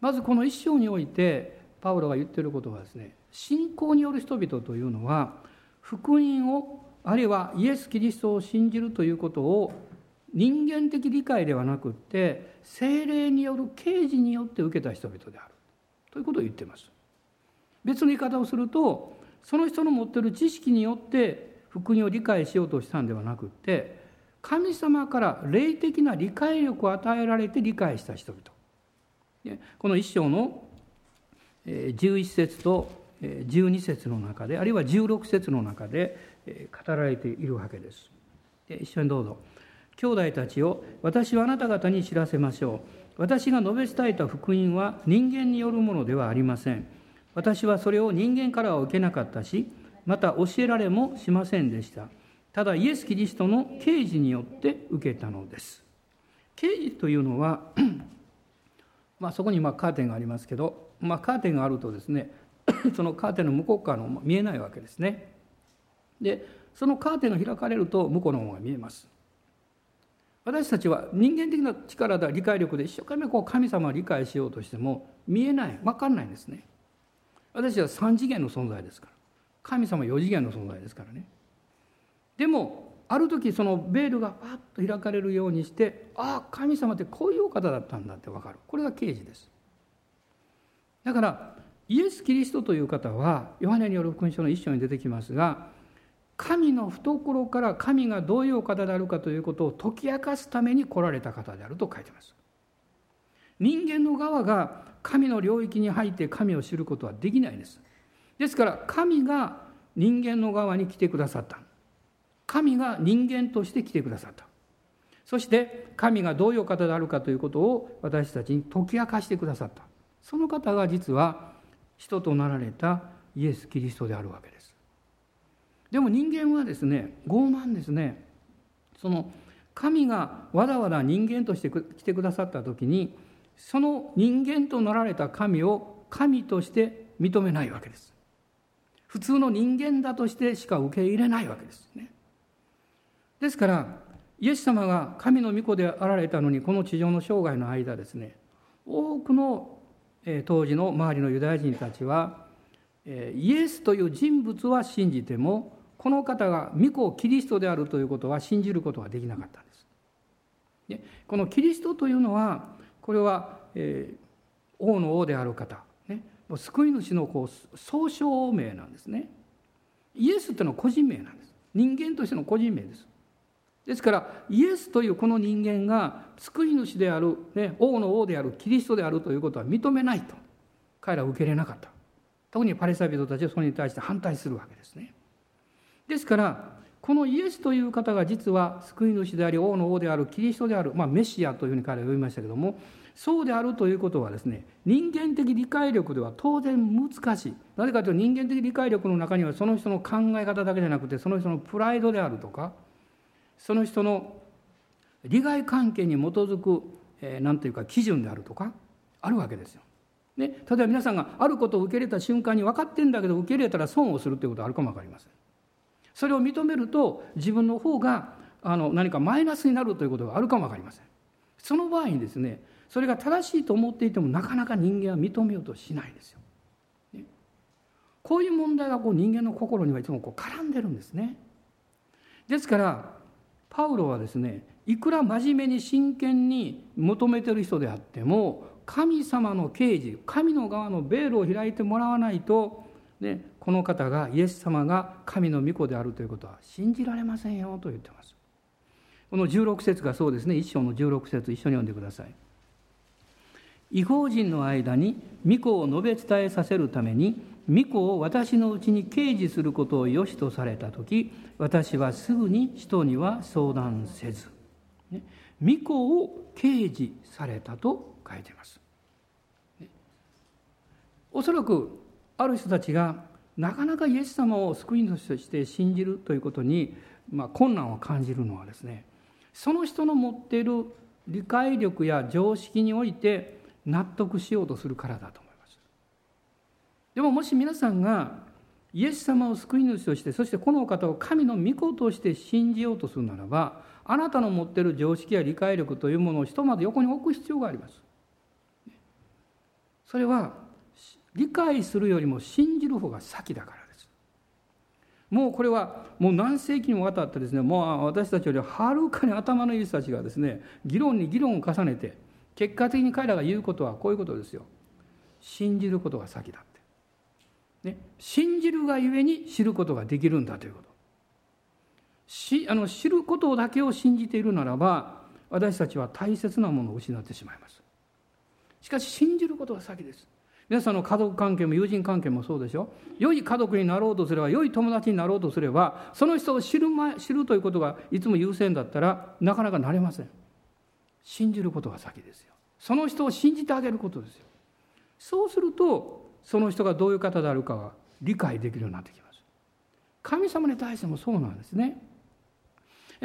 まずこの一章においてパウロが言ってることはですね信仰による人々というのは福音をあるいはイエス・キリストを信じるということを人間的理解ではなくって精霊による啓示によって受けた人々であるということを言っています。別の言い方をするとその人の持っている知識によって福音を理解しようとしたんではなくって神様から霊的な理解力を与えられて理解した人々この一章の11節と12節の中であるいは16節の中で語られているわけです。一緒にどうぞ。兄弟たちを私はあなた方に知らせましょう。私が述べ伝えた福音は人間によるものではありません。私はそれを人間からは受けなかったし、また教えられもしませんでした。ただイエス・キリストの啓示によって受けたのです。啓示というのは まあそこにまカーテンがありますけど、まあ、カーテンがあるとですね そのカーテンの向こう側の見えないわけですね。でそのカーテンが開かれると向こうの方が見えます。私たちは人間的な力だ理解力で一生懸命こう神様を理解しようとしても見えない分かんないんですね。私は3次元の存在ですから神様4次元の存在ですからね。でもある時そのベールがパッと開かれるようにしてああ神様ってこういうお方だったんだって分かるこれが啓示です。だからイエス・キリストという方はヨハネによる福音書の一章に出てきますが神の懐から神がどういうお方であるかということを解き明かすために来られた方であると書いてます。人間の側が神の領域に入って神を知ることはできないです。ですから神が人間の側に来てくださった。神が人間として来てくださった。そして神がどういう方であるかということを私たちに解き明かしてくださった。その方が実は人となられたイエス・キリストであるわけです。でも人間はですね傲慢ですねその神がわざわざ人間として来てくださった時にその人間となられた神を神として認めないわけです。普通の人間だとしてしか受け入れないわけですね。ですからイエス様が神の御子であられたのにこの地上の生涯の間ですね多くの当時の周りのユダヤ人たちはイエスという人物は信じてもこの方が御子キリストであるということは信じることができなかったんです。ね、このキリストというのはこれは、えー、王の王である方、ね、救い主のこう総称名なんですね。イエスというのは個人名なんです。人間としての個人名です。ですからイエスというこの人間が救い主である、ね、王の王であるキリストであるということは認めないと彼らは受け入れなかった。特にパレスタ人たちはそれに対して反対するわけですね。ですからこのイエスという方が実は救い主であり王の王であるキリストである、まあ、メシアというふうに彼は呼びましたけどもそうであるということはですね人間的理解力では当然難しいなぜかというと人間的理解力の中にはその人の考え方だけじゃなくてその人のプライドであるとかその人の利害関係に基づく何、えー、て言うか基準であるとかあるわけですよ。ね、例えば皆さんがあることを受け入れた瞬間に分かってんだけど受け入れたら損をするということはあるかも分かりません。それを認めると自分の方があの何かマイナスになるということがあるかも分かりません。その場合にですねそれが正しいと思っていてもなかなか人間は認めようとしないんですよ。ね、こういう問題がこう人間の心にはいつもこう絡んでるんですね。ですからパウロはですねいくら真面目に真剣に求めてる人であっても神様の啓示神の側のベールを開いてもらわないと、ね、この方がイエス様が神の御子であるということは信じられませんよと言ってます。この16節がそうですね一章の16節一緒に読んでください。違法人の間に御子を述べ伝えさせるために御子を私のうちに掲示することを良しとされた時私はすぐに人には相談せず、ね、御子を掲示されたと書いています。ね、おそらくある人たちがなかなかイエス様を救い主として信じるということに、まあ、困難を感じるのはですねその人の持っている理解力や常識において納得しようとするからだと思いますでももし皆さんがイエス様を救い主としてそしてこのお方を神の御子として信じようとするならばあなたの持っている常識や理解力というものをひとまず横に置く必要があります。それは理解するよりも信じる方が先だからです。もうこれはもう何世紀にもわたってですねもう私たちよりはるかに頭のいい人たちがですね議論に議論を重ねて結果的に彼らが言うことはこういうことですよ。信じることが先だって。ね、信じるがゆえに知ることができるんだということしあの知ることだけを信じているならば私たちは大切なものを失ってしまいますしかし信じることが先です皆さんの家族関係も友人関係もそうでしょ。良い家族になろうとすれば良い友達になろうとすればその人を知る知るということがいつも優先だったらなかなかなれません。信じることが先ですよ。その人を信じてあげることですよ。そうするとその人がどういう方であるかが理解できるようになってきます。神様に対してもそうなんですね。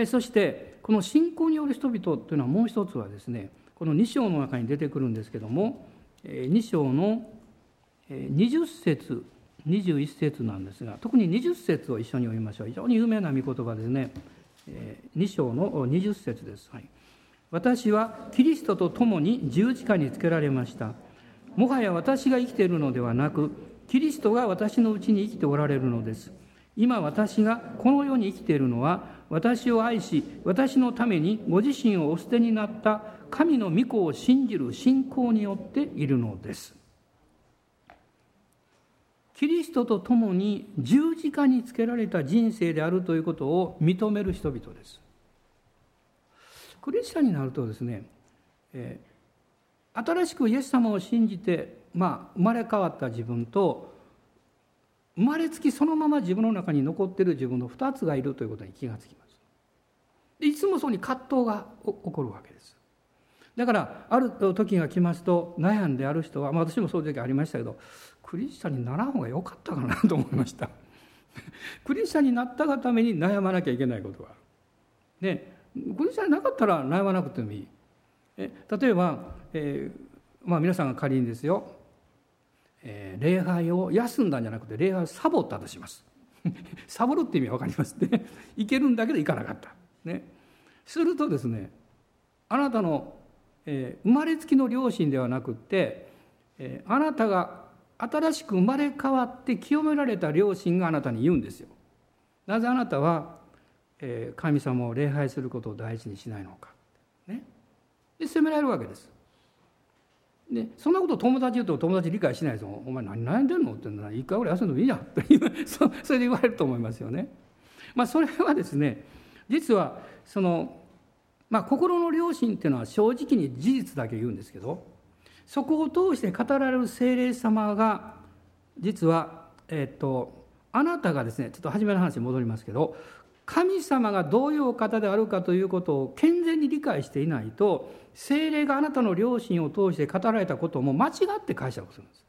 そしてこの信仰による人々というのはもう一つはですねこの2章の中に出てくるんですけども2章の20節21節なんですが特に20節を一緒に読みましょう。非常に有名な御言葉ですね。2章の20節です、はい、私はキリストと共に十字架につけられました。もはや私が生きているのではなくキリストが私のうちに生きておられるのです。今私がこの世に生きているのは私を愛し私のためにご自身をお捨てになった神の御子を信じる信仰によっているのです。キリストと共に十字架につけられた人生であるということを認める人々です。クリスチャンになるとですね、えー新しくイエス様を信じて、まあ、生まれ変わった自分と生まれつきそのまま自分の中に残っている自分の2つがいるということに気がつきます。いつもそこに葛藤が起こるわけです。だからある時が来ますと悩んである人は、まあ、私もそういう時ありましたけどクリスチャンにならん方が良かったかなと思いました。クリスチャンになったがために悩まなきゃいけないことがある。ねクリスチャンになかったら悩まなくてもいい。え例えば、えーまあ、皆さんが仮にですよ、えー、礼拝を休んだんじゃなくて礼拝をサボったとします。サボるって意味は分かりますね。いけるんだけど行かなかった、ね、するとですねあなたの、えー、生まれつきの両親ではなくって、えー、あなたが新しく生まれ変わって清められた両親があなたに言うんですよ。なぜあなたは、えー、神様を礼拝することを大事にしないのか。ね。で責められるわけです。でそんなこと友達言うと友達理解しないですよ「お前何悩んでんの?」って言うの一回ぐらい遊んでもいいやん。と そそれで言われると思いますよね。まあ、それはですね実はその、まあ、心の良心っていうのは正直に事実だけ言うんですけどそこを通して語られる精霊様が実は、えっと、あなたがですねちょっと初めの話に戻りますけど神様がどういうお方であるかということを健全に理解していないと精霊があなたの良心を通して語られたことも間違って解釈するんです。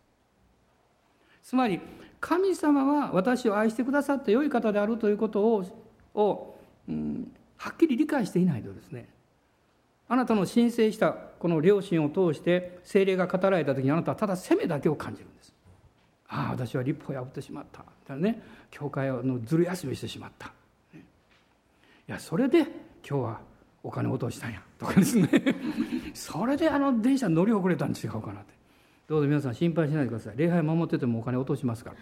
つまり神様は私を愛してくださって良い方であるということをを、うん、はっきり理解していないとですねあなたの申請したこの良心を通して精霊が語られた時にあなたはただ責めだけを感じるんです。ああ私は立法を破ってしまった。みたいなね教会のずる休みしてしまった。いやそれで今日はお金落としたんや。とかですね。それであの電車乗り遅れたん違うかなってどうぞ皆さん心配しないでください。礼拝守っててもお金落としますから。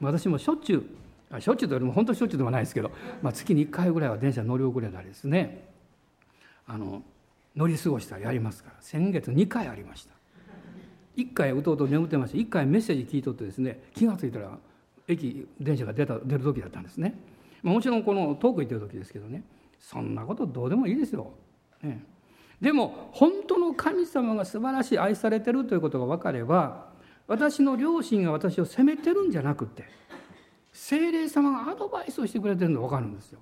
私もしょっちゅうしょっちゅうというよりも本当しょっちゅうではないですけど、まあ、月に1回ぐらいは電車乗り遅れたりですね。あの乗り過ごしたりやりますから。先月2回ありました。1回うとうと眠ってまして1回メッセージ聞いとってですね気が付いたら駅電車が出た出る時だったんですね。もちろんこの遠く行ってる時ですけどね。そんなことどうでもいいですよ。ね、でも本当の神様が素晴らしい愛されてるということが分かれば私の両親が私を責めてるんじゃなくて精霊様がアドバイスをしてくれてるのが分かるんですよ。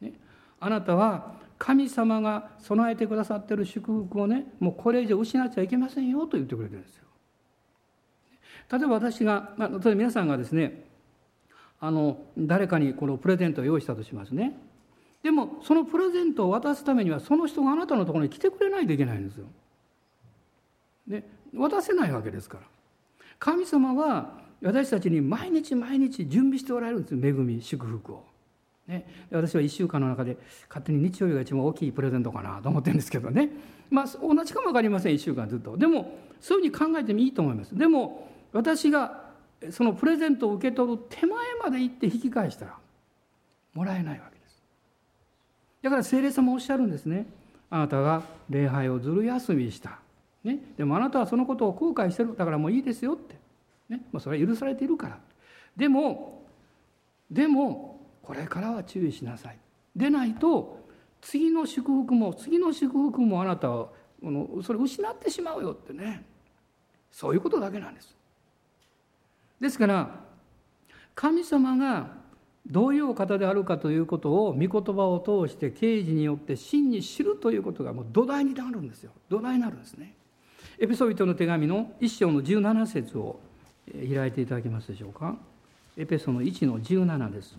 ね、あなたは神様が備えてくださってる祝福をねもうこれ以上失っちゃいけませんよと言ってくれてるんですよ。例えば私が、ま、例えば皆さんがですねあの誰かにこのプレゼントを用意したとしますねでもそのプレゼントを渡すためにはその人があなたのところに来てくれないといけないんですよ。で渡せないわけですから神様は私たちに毎日毎日準備しておられるんですよ恵み祝福を。ね、私は1週間の中で勝手に日曜日が一番大きいプレゼントかなと思ってるんですけどね。まあ同じかも分かりません1週間ずっと。でもそういうふうに考えてもいいと思います。でも私がそのプレゼントを受け取る手前まで行って引き返したらもらえないわけです。だから聖霊様おっしゃるんですね。あなたが礼拝をずる休みした、ね、でもあなたはそのことを後悔してる。だからもういいですよって、ね。まあ、それは許されているから。でもでもこれからは注意しなさい。でないと次の祝福も次の祝福もあなたはそれ失ってしまうよってね。そういうことだけなんです。ですから神様がどういうお方であるかということを御言葉を通して刑事によって真に知るということがもう土台になるんですよ。土台になるんですね。エピソビトの手紙の一章の17節を開いていただけますでしょうか。エペソの1の17です。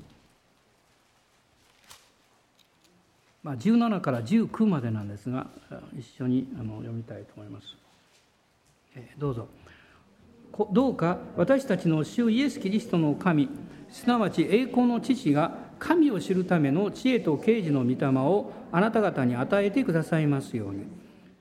まあ、17から19までなんですが一緒にあの読みたいと思います。えどうぞ。どうか私たちの主イエス・キリストの神すなわち栄光の父が神を知るための知恵と啓示の御霊をあなた方に与えてくださいますように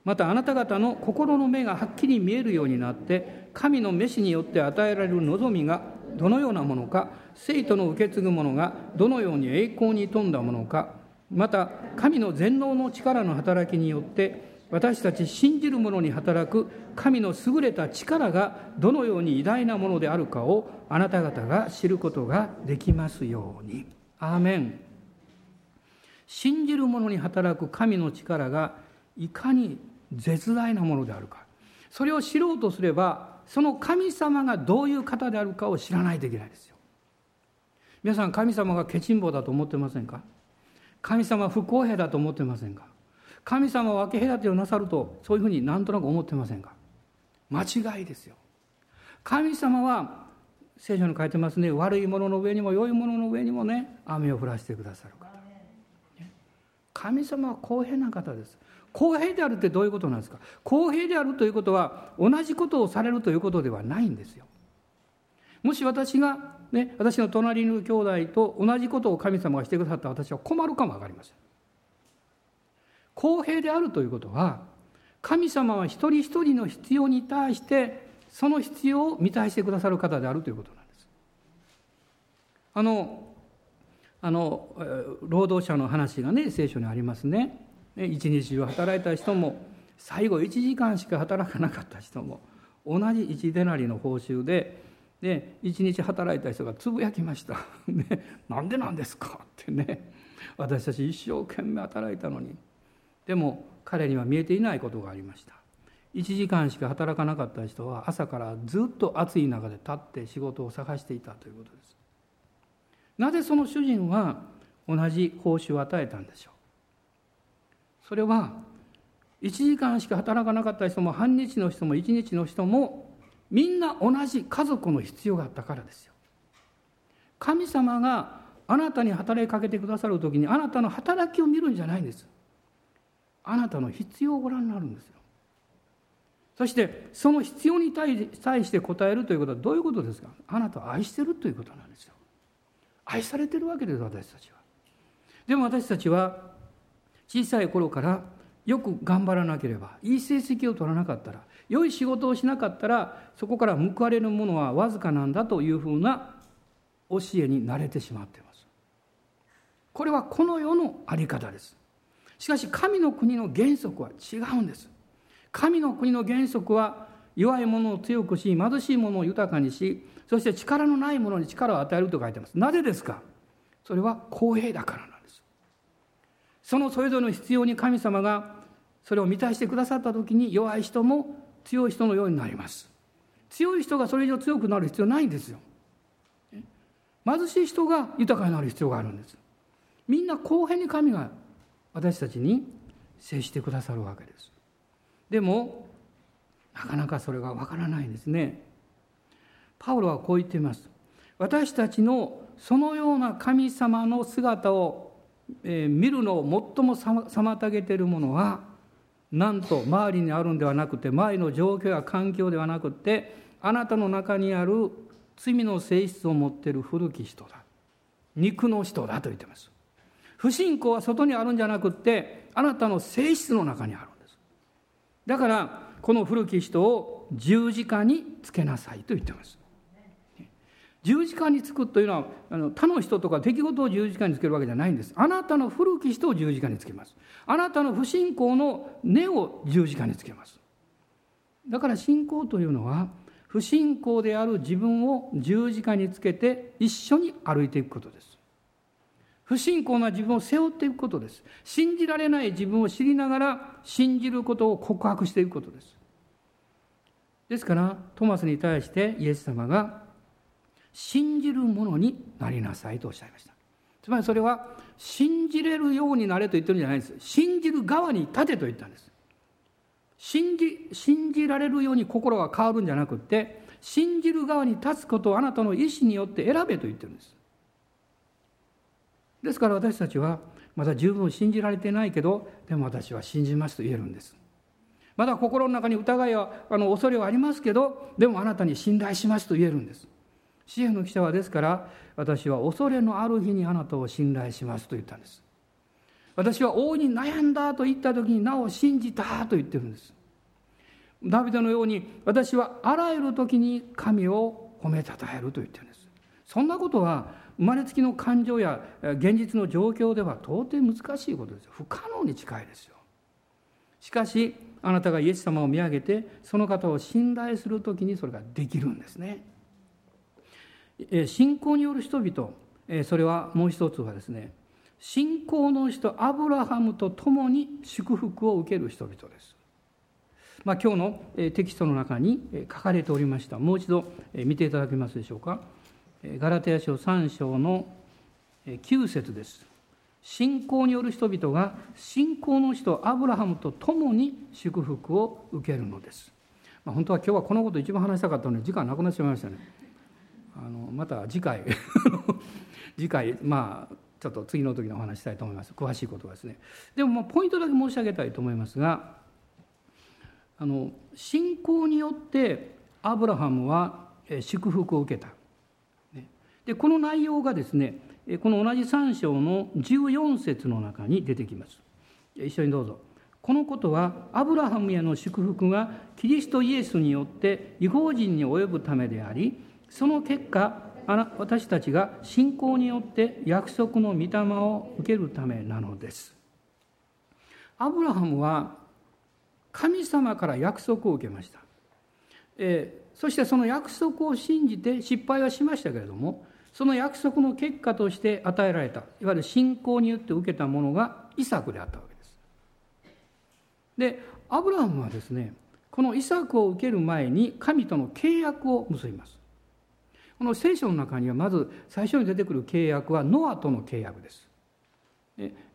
またあなた方の心の目がはっきり見えるようになって神の召しによって与えられる望みがどのようなものか生徒の受け継ぐものがどのように栄光に富んだものかまた神の全能の力の働きによって私たち信じる者に働く神の優れた力がどのように偉大なものであるかをあなた方が知ることができますように。アーメン。信じる者に働く神の力がいかに絶大なものであるか。それを知ろうとすれば、その神様がどういう方であるかを知らないといけないですよ。皆さん、神様がケチンボだと思ってませんか？神様不公平だと思ってませんか？神様は分け隔てをなさるとそういうふうになんとなく思ってませんか？間違いですよ。神様は聖書に書いてますね。悪いものの上にも良いものの上にもね雨を降らせてくださる方。神様は公平な方です。公平であるってどういうことなんですか？公平であるということは同じことをされるということではないんですよ。もし私が、ね、私の隣の兄弟と同じことを神様がしてくださったら私は困るかも分かりません公平であるということは神様は一人一人の必要に対してその必要を満たしてくださる方であるということなんです。あのあの労働者の話がね聖書にありますね。ね、一日中働いた人も最後1時間しか働かなかった人も同じ1デナリの報酬でで1日働いた人がつぶやきました「ね、なんでなんですか?」ってね。私たち一生懸命働いたのに。でも彼には見えていないことがありました。1時間しか働かなかった人は朝からずっと暑い中で立って仕事を探していたということです。なぜその主人は同じ報酬を与えたんでしょう？それは1時間しか働かなかった人も半日の人も1日の人もみんな同じ家族の必要があったからですよ。神様があなたに働きかけてくださる時にあなたの働きを見るんじゃないんです。あなたの必要をご覧になるんですよ。そしてその必要に対して答えるということはどういうことですか？あなたを愛してるということなんですよ。愛されてるわけです私たちは。でも私たちは小さい頃からよく頑張らなければいい成績を取らなかったら良い仕事をしなかったらそこから報われるものはわずかなんだというふうな教えに慣れてしまっています。これはこの世の在り方です。しかし神の国の原則は違うんです。神の国の原則は弱い者を強くし貧しい者を豊かにしそして力のない者に力を与えると書いてます。なぜですか？それは公平だからなんです。そのそれぞれの必要に神様がそれを満たしてくださった時に弱い人も強い人のようになります。強い人がそれ以上強くなる必要ないんですよ。貧しい人が豊かになる必要があるんです。みんな公平に神が私たちに接してくださるわけです。でもなかなかそれがわからないんですね。パウロはこう言っています。私たちのそのような神様の姿を、見るのを最も妨げているものはなんと周りにあるんではなくて周りの状況や環境ではなくてあなたの中にある罪の性質を持っている古き人だ。肉の人だと言ってます。不信仰は外にあるんじゃなくってあなたの性質の中にあるんです。だからこの古き人を十字架につけなさいと言ってます。十字架につくというのはあの他の人とか出来事を十字架につけるわけじゃないんです。あなたの古き人を十字架につけます。あなたの不信仰の根を十字架につけます。だから信仰というのは不信仰である自分を十字架につけて一緒に歩いていくことです。不信仰な自分を背負っていくことです。信じられない自分を知りながら信じることを告白していくことです。ですからトマスに対してイエス様が信じる者になりなさいとおっしゃいました。つまりそれは信じれるようになれと言ってるんじゃないんです。信じる側に立てと言ったんです。信じ信じられるように心が変わるんじゃなくって信じる側に立つことをあなたの意思によって選べと言ってるんです。ですから私たちはまだ十分信じられてないけどでも私は信じますと言えるんです。まだ心の中に疑いやあの恐れはありますけどでもあなたに信頼しますと言えるんです。支援の記者はですから私は恐れのある日にあなたを信頼しますと言ったんです私は大いに悩んだと言った時になお信じたと言ってるんです。ダビデのように私はあらゆる時に神を褒めたたえると言ってるんです。そんなことは生まれつきの感情や現実の状況では到底難しいことですよ。不可能に近いですよ。しかしあなたがイエス様を見上げてその方を信頼する時にそれができるんですね。信仰による人々それはもう一つはですね信仰の人アブラハムと共に祝福を受ける人々です。まあ、今日のテキストの中に書かれておりました。もう一度見ていただけますでしょうか。ガラテヤ書3章の9節です。信仰による人々が信仰の人アブラハムと共に祝福を受けるのです、まあ、本当は今日はこのこと一番話したかったので時間なくなってしまいましたね。あのまた次回 次回まあちょっと次の時のお話したいと思います。詳しいことはですね。でもまポイントだけ申し上げたいと思いますがあの信仰によってアブラハムは祝福を受けた。でこの内容がですねこの同じ3章の14節の中に出てきます。一緒にどうぞ。このことはアブラハムへの祝福がキリストイエスによって違法人に及ぶためでありその結果私たちが信仰によって約束の御霊を受けるためなのです。アブラハムは神様から約束を受けました、えー、そしてその約束を信じて失敗はしましたけれどもその約束の結果として与えられたいわゆる信仰によって受けたものがイサクであったわけです。でアブラハムはですねこのイサクを受ける前に神との契約を結びます。この聖書の中にはまず最初に出てくる契約はノアとの契約です。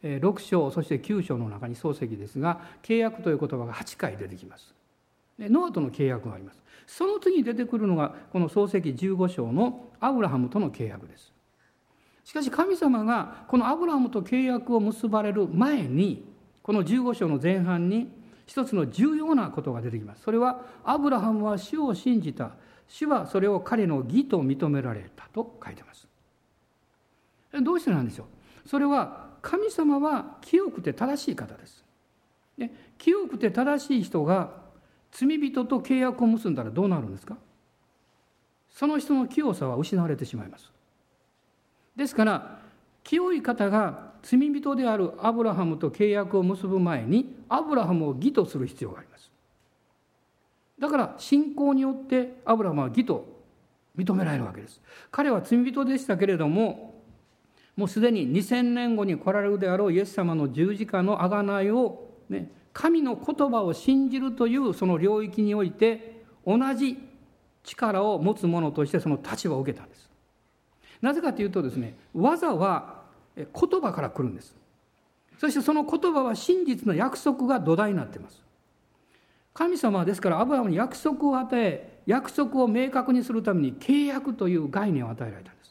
6章そして9章の中に漱石ですが契約という言葉が8回出てきます。ノアとの契約があります。その次に出てくるのがこの漱石15章のアブラハムとの契約です。しかし神様がこのアブラハムと契約を結ばれる前にこの15章の前半に一つの重要なことが出てきます。それはアブラハムは主を信じた主はそれを彼の義と認められたと書いてますどうしてなんでしょう？それは神様は清くて正しい方です。で清くて正しい人が罪人と契約を結んだらどうなるんですか？その人の清さは失われてしまいます。ですから清い方が罪人であるアブラハムと契約を結ぶ前にアブラハムを義とする必要があります。だから信仰によってアブラハムは義と認められるわけです。彼は罪人でしたけれどももうすでに2000年後に来られるであろうイエス様の十字架の贖いを、ね、神の言葉を信じるというその領域において同じ力を持つ者としてその立場を受けたんです。なぜかというとですね技は言葉から来るんです。そしてその言葉は真実の約束が土台になっています。神様はですからアブラハムに約束を与え約束を明確にするために契約という概念を与えられたんです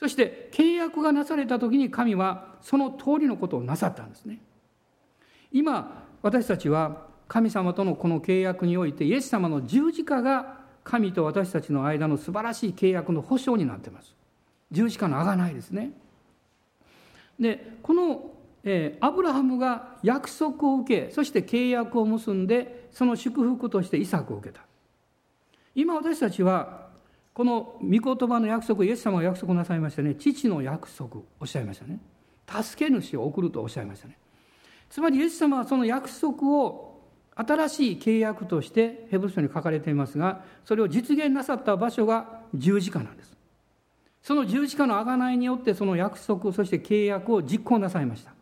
そして契約がなされた時に神はその通りのことをなさったんですね。今私たちは神様とのこの契約においてイエス様の十字架が神と私たちの間の素晴らしい契約の保証になっています。十字架の贖いですね。でこの、えー、アブラハムが約束を受けそして契約を結んでその祝福としてイサクを受けた。今私たちはこの御言葉の約束イエス様が約束なさいましたね。父の約束おっしゃいましたね。助け主を送るとおっしゃいましたね。つまりイエス様はその約束を新しい契約としてヘブル書に書かれていますがそれを実現なさった場所が十字架なんです。その十字架の贖いによってその約束そして契約を実行なさいました。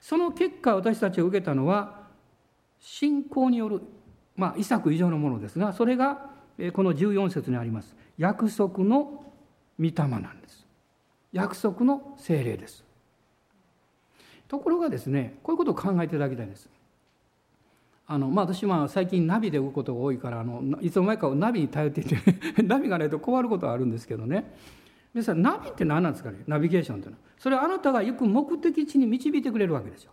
その結果私たちが受けたのは信仰によるまあ遺作以上のものですがそれがこの14節にあります。約束の御霊なんです。約束の精霊です。ところがですねこういうことを考えていただきたいんです。あのまあ、私は最近ナビで動くことが多いからあのいつの間にかナビに頼っていて ナビがないと困ることはあるんですけどね。皆さんナビって何なんですかね？ナビゲーションっていうのは。それはあなたが行く目的地に導いてくれるわけですよ。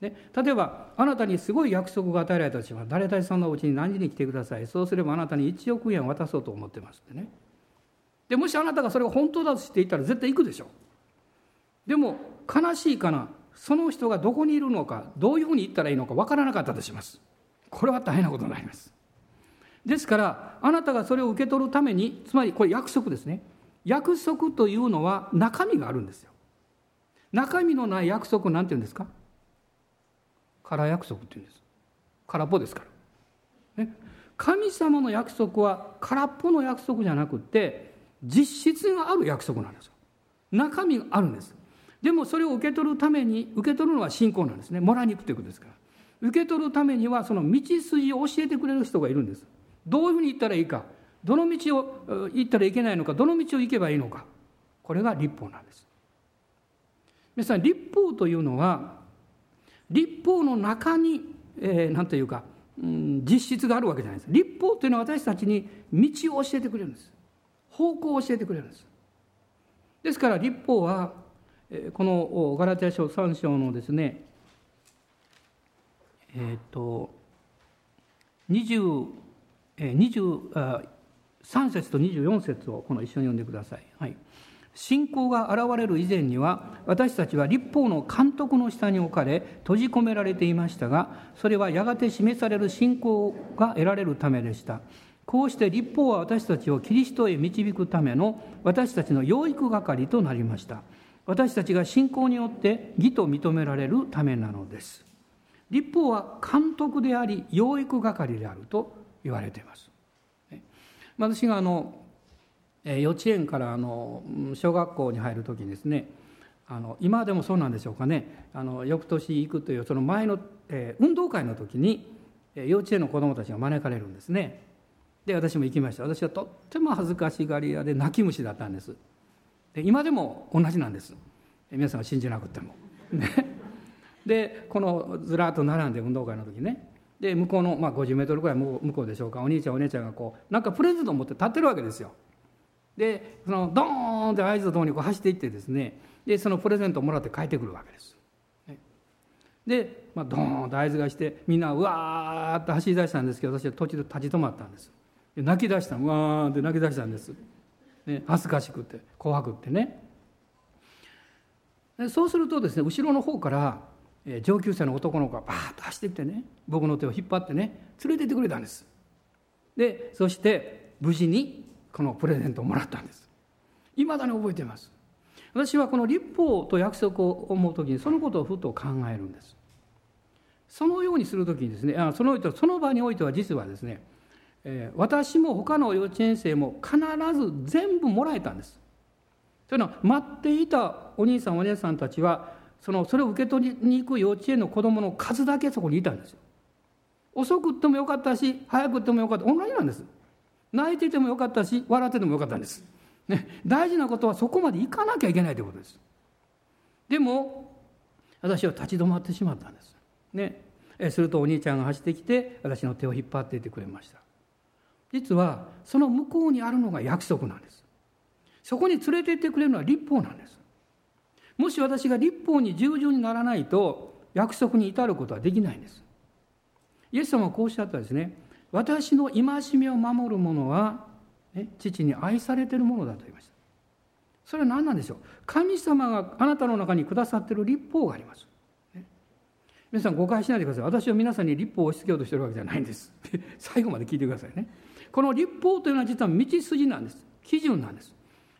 ね、例えばあなたにすごい約束が与えられたとします誰々さんのお家に何時に来てください。そうすればあなたに1億円渡そうと思ってますってね。でもしあなたがそれが本当だとして言ったら絶対行くでしょ。でも悲しいかなその人がどこにいるのかどういうふうに言ったらいいのか分からなかったとします。これは大変なことになります。ですからあなたがそれを受け取るためにつまりこれ約束ですね。約束というのは中身があるんですよ。中身のない約束なんて言うんですか？空約束って言うんです。空っぽですから、ね、神様の約束は空っぽの約束じゃなくて実質がある約束なんですよ。中身があるんです。でもそれを受け取るために受け取るのは信仰なんですね。もらいに行くということですから。受け取るためにはその道筋を教えてくれる人がいるんです。どういうふうに行ったらいいか。どの道を行ったらいけないのか。どの道を行けばいいのか。これが立法なんです。皆さん立法というのは立法の中に、えー、なんというか、うん、実質があるわけじゃないです。立法というのは私たちに道を教えてくれるんです。方向を教えてくれるんです。ですから立法はこのガラテヤ書3章のですねえっ、ー、と20 23節と24節をこの一緒に読んでください。はい。信仰が現れる以前には私たちは立法の監督の下に置かれ閉じ込められていましたがそれはやがて示される信仰が得られるためでした。こうして立法は私たちをキリストへ導くための私たちの養育係となりました。私たちが信仰によって義と認められるためなのです。立法は監督であり養育係であると言われています。私があの幼稚園からあの小学校に入る時にですねあの今でもそうなんでしょうかねあの翌年行くというその前の、えー、運動会の時に幼稚園の子どもたちが招かれるんですね。で私も行きました。私はとっても恥ずかしがり屋で泣き虫だったんです。で今でも同じなんです。皆さんは信じなくても。ね。でこのずらっと並んで運動会の時ね。で向こうの、まあ、50メートルぐらい向こうでしょうか。お兄ちゃんお姉ちゃんがこうなんかプレゼントを持って立ってるわけですよ。でそのドーンって合図とともにこう走っていってですねでそのプレゼントをもらって帰ってくるわけです。で、まあ、ドーンと合図がしてみんなうわーって走り出したんですけど私は途中で立ち止まったんです。で泣き出したうわーって泣き出したんです。ね、恥ずかしくて怖くってね。でそうするとですね後ろの方から上級生の男の子がバーッと走ってきてね僕の手を引っ張ってね連れてってくれたんです。でそして無事にこのプレゼントをもらったんです。いまだに覚えています。私はこの立法と約束を思う時にそのことをふと考えるんです。そのようにする時にですねそのその場においては実はですね、え、私も他の幼稚園生も必ず全部もらえたんです。というのは待っていたお兄さんお姉さんたちはそのそれを受け取りに行く幼稚園の子どもの数だけそこにいたんですよ。遅くってもよかったし早くってもよかった。同じなんです。泣いててもよかったし笑っててもよかったんですね、大事なことはそこまで行かなきゃいけないということです。でも私は立ち止まってしまったんです。ね、するとお兄ちゃんが走ってきて私の手を引っ張っていてくれました。実はその向こうにあるのが約束なんです。そこに連れて行ってくれるのは立法なんです。もし私が立法に従順にならないと約束に至ることはできないんです。イエス様はこうおっしゃったんですね。私の戒めを守る者はね、父に愛されているものだと言いました。それは何なんでしょう？神様があなたの中にくださっている立法があります、ね、皆さん誤解しないでください。私は皆さんに立法を押し付けようとしているわけじゃないんです。最後まで聞いてくださいね。この立法というのは実は道筋なんです。基準なんです。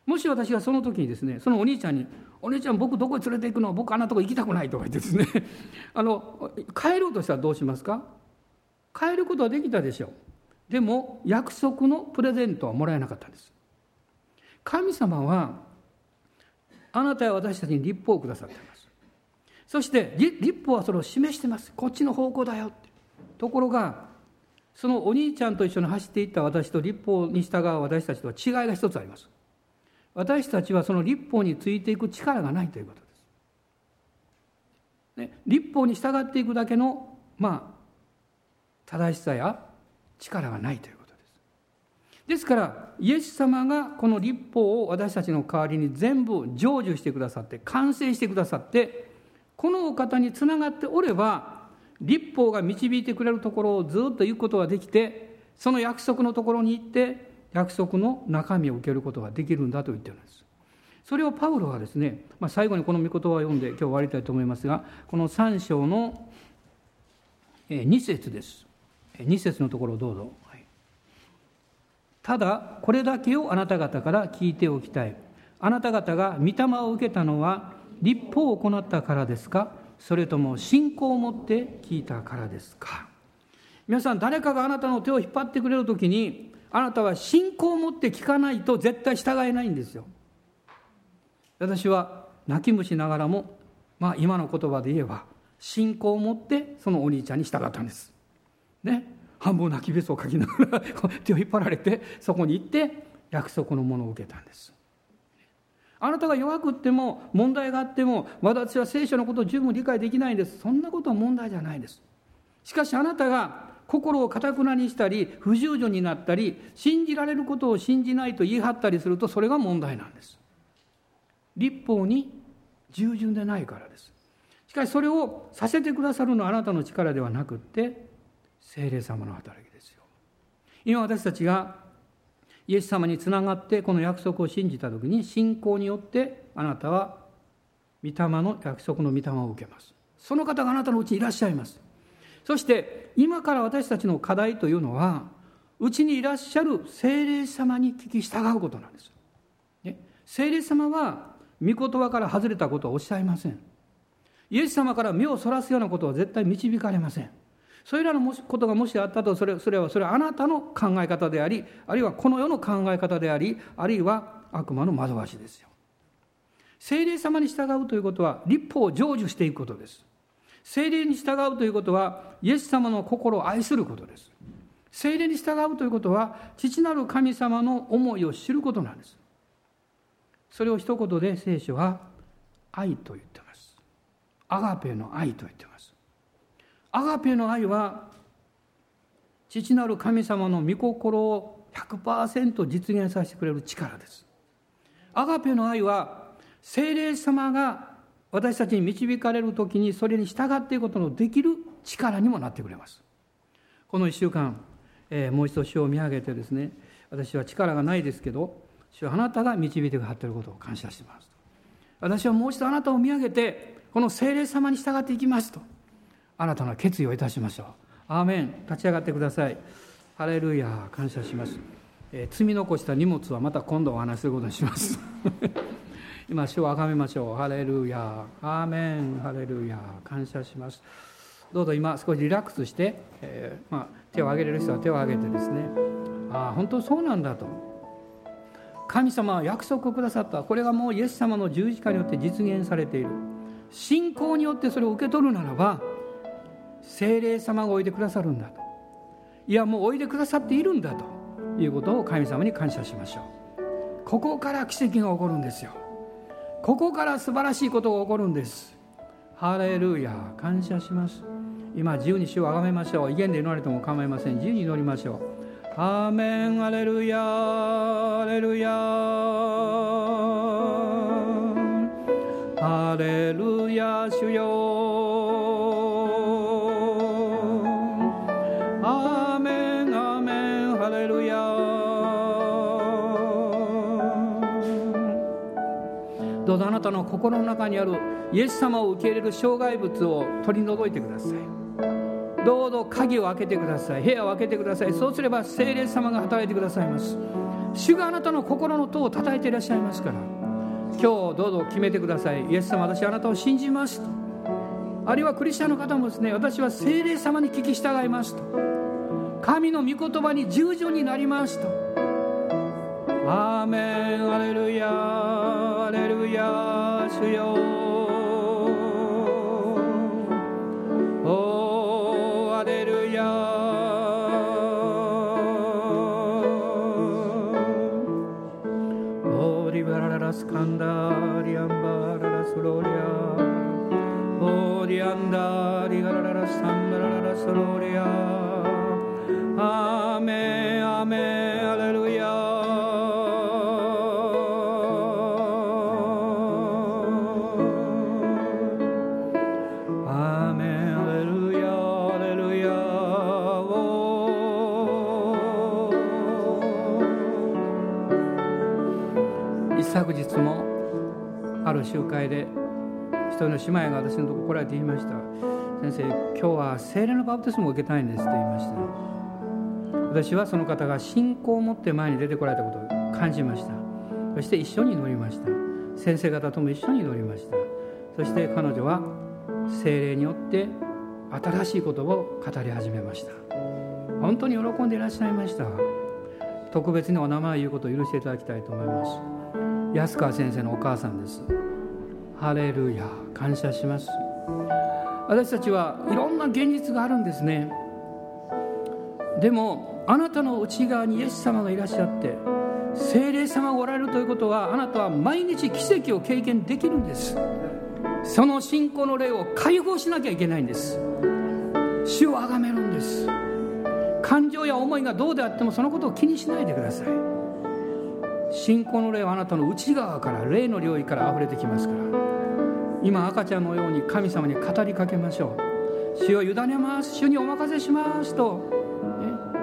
もし私がその時にですねそのお兄ちゃんに「お兄ちゃん僕どこへ連れて行くの？僕あんなとこ行きたくない」とか言ってですね。あの帰ろうとしたらどうしますか？帰ることはできたでしょう。でも約束のプレゼントはもらえなかったんです。神様はあなたや私たちに立法をくださっています。そして立法はそれを示してます。こっちの方向だよところがそのお兄ちゃんと一緒に走っていった私と立法に従う私たちとは違いが一つあります。私たちはその立法についていく力がないということです、ね、立法に従っていくだけのまあ正しさや力がないということです。ですからイエス様がこの立法を私たちの代わりに全部成就してくださって完成してくださってこのお方につながっておれば立法が導いてくれるところをずっと行くことができてその約束のところに行って約束の中身を受けることができるんだと言ってるんです。それをパウロはですね、まあ、最後にこの御言葉を読んで今日終わりたいと思いますがこの3章の2節です。2節のところをどうぞ、はい、ただこれだけをあなた方から聞いておきたい。あなた方が御霊を受けたのは立法を行ったからですか？それとも信仰を持って聞いたからですか？皆さん誰かがあなたの手を引っ張ってくれる時にあなたは信仰を持って聞かないと絶対従えないんですよ。私は泣き虫ながらもまあ今の言葉で言えば信仰を持ってそのお兄ちゃんに従ったんです。ね、半分泣きべそをかきながら手を引っ張られてそこに行って約束のものを受けたんです。あなたが弱くっても問題があっても私は聖書のことを十分理解できないんです。そんなことは問題じゃないです。しかしあなたが心をかたくなにしたり不従順になったり信じられることを信じないと言い張ったりするとそれが問題なんです。立法に従順でないからです。しかしそれをさせてくださるのはあなたの力ではなくって聖霊様の働きですよ。今私たちがイエス様につながってこの約束を信じた時に信仰によってあなたは御霊の約束の御霊を受けます。その方があなたのうちにいらっしゃいます。そして今から私たちの課題というのはうちにいらっしゃる聖霊様に聞き従うことなんです、ね、聖霊様は御言葉から外れたことはおっしゃいません。イエス様から目をそらすようなことは絶対導かれません。それらのもしことがもしあったとそれそれはそれはあなたの考え方でありあるいはこの世の考え方でありあるいは悪魔の惑わしですよ。精霊様に従うということは立法を成就していくことです。精霊に従うということはイエス様の心を愛することです。精霊に従うということは父なる神様の思いを知ることなんです。それを一言で聖書は愛と言ってます。アガペの愛と言ってます。アガペの愛は父なる神様の御心を100%実現させてくれる力です。アガペの愛は精霊様が私たちに導かれる時にそれに従っていくことのできる力にもなってくれます。この1週間、えー、もう一度主を見上げてですね私は力がないですけど主はあなたが導いてくださっていることを感謝しています私はもう一度あなたを見上げてこの精霊様に従っていきますと。新たな決意をいたしましょう。アーメン。立ち上がってください。ハレルヤ感謝します、えー、積み残した荷物はまた今度お話することにします。今主をあがめましょう。ハレルヤアーメン。ハレルヤ感謝します。どうぞ今少しリラックスして、えー、まあ、手を挙げれる人は手を挙げてですね。ああ本当そうなんだと。神様は約束をくださった。これがもうイエス様の十字架によって実現されている。信仰によってそれを受け取るならば精霊様がおいでくださるんだと。いやもうおいでくださっているんだと。いうことを神様に感謝しましょう。ここから奇跡が起こるんですよ。ここから素晴らしいことが起こるんです。ハレルヤ。感謝します。今自由に主をあがめましょう。威厳で祈られても構いません。自由に祈りましょう。アーメン。アレルヤ。アレルヤ。ハレルヤ。主よ。なたの心の中にあるイエス様を受け入れる障害物を取り除いてください。どうぞ鍵を開けてください。部屋を開けてください。そうすれば聖霊様が働いてくださいます。主があなたの心の塔を叩いていらっしゃいますから。今日どうぞ決めてください。イエス様私あなたを信じますと。あるいはクリスチャンの方もですね私は聖霊様に聞き従いますと。神の御言葉に従順になりますと。アーメンアレルヤハレルヤ主よおハレルヤオリバラララスカンダリアンバララスロリアオリアンダリガラララサンダラララスロリアアーメンアーメンる集会で一人の姉妹が私のところ来られて言いました。先生今日は精霊のバプテスマを受けたいんですと言いました。私はその方が信仰を持って前に出てこられたことを感じました。そして一緒に祈りました。先生方とも一緒に祈りました。そして彼女は精霊によって新しいことを語り始めました。本当に喜んでいらっしゃいました。特別にお名前を言うことを許していただきたいと思います。安川先生のお母さんです。ハレルヤ感謝します。私たちはいろんな現実があるんですね。でもあなたの内側にイエス様がいらっしゃって精霊様がおられるということはあなたは毎日奇跡を経験できるんです。その信仰の霊を解放しなきゃいけないんです。主を崇めるんです。感情や思いがどうであってもそのことを気にしないでください。信仰の霊はあなたの内側から霊の領域から溢れてきますから。今赤ちゃんのように神様に語りかけましょう。主を委ねます。主にお任せしますと、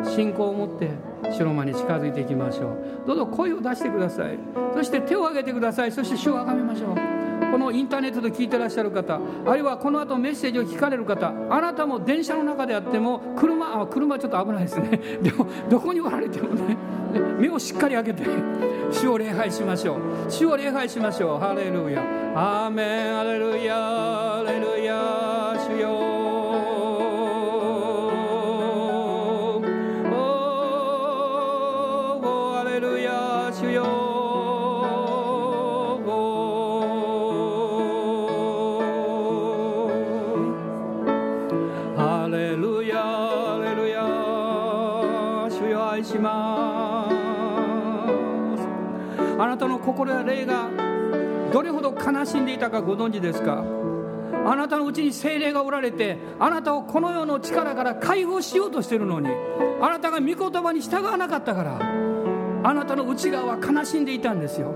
ね、信仰を持って主の間に近づいていきましょう。どうぞ声を出してください。そして手を挙げてください。そして主をあがめましょう。このインターネットで聞いてらっしゃる方あるいはこの後メッセージを聞かれる方あなたも電車の中であっても車あ車ちょっと危ないですね。でもどこにおられてもね目をしっかり開けて主を礼拝しましょう。主を礼拝しましょう。ハレルヤ。アーメン。ハレルヤ。ハレルヤ。心や霊がどれほど悲しんでいたかご存知ですか？あなたのうちに精霊がおられてあなたをこの世の力から解放しようとしてるのにあなたが御言葉に従わなかったからあなたの内側は悲しんでいたんですよ。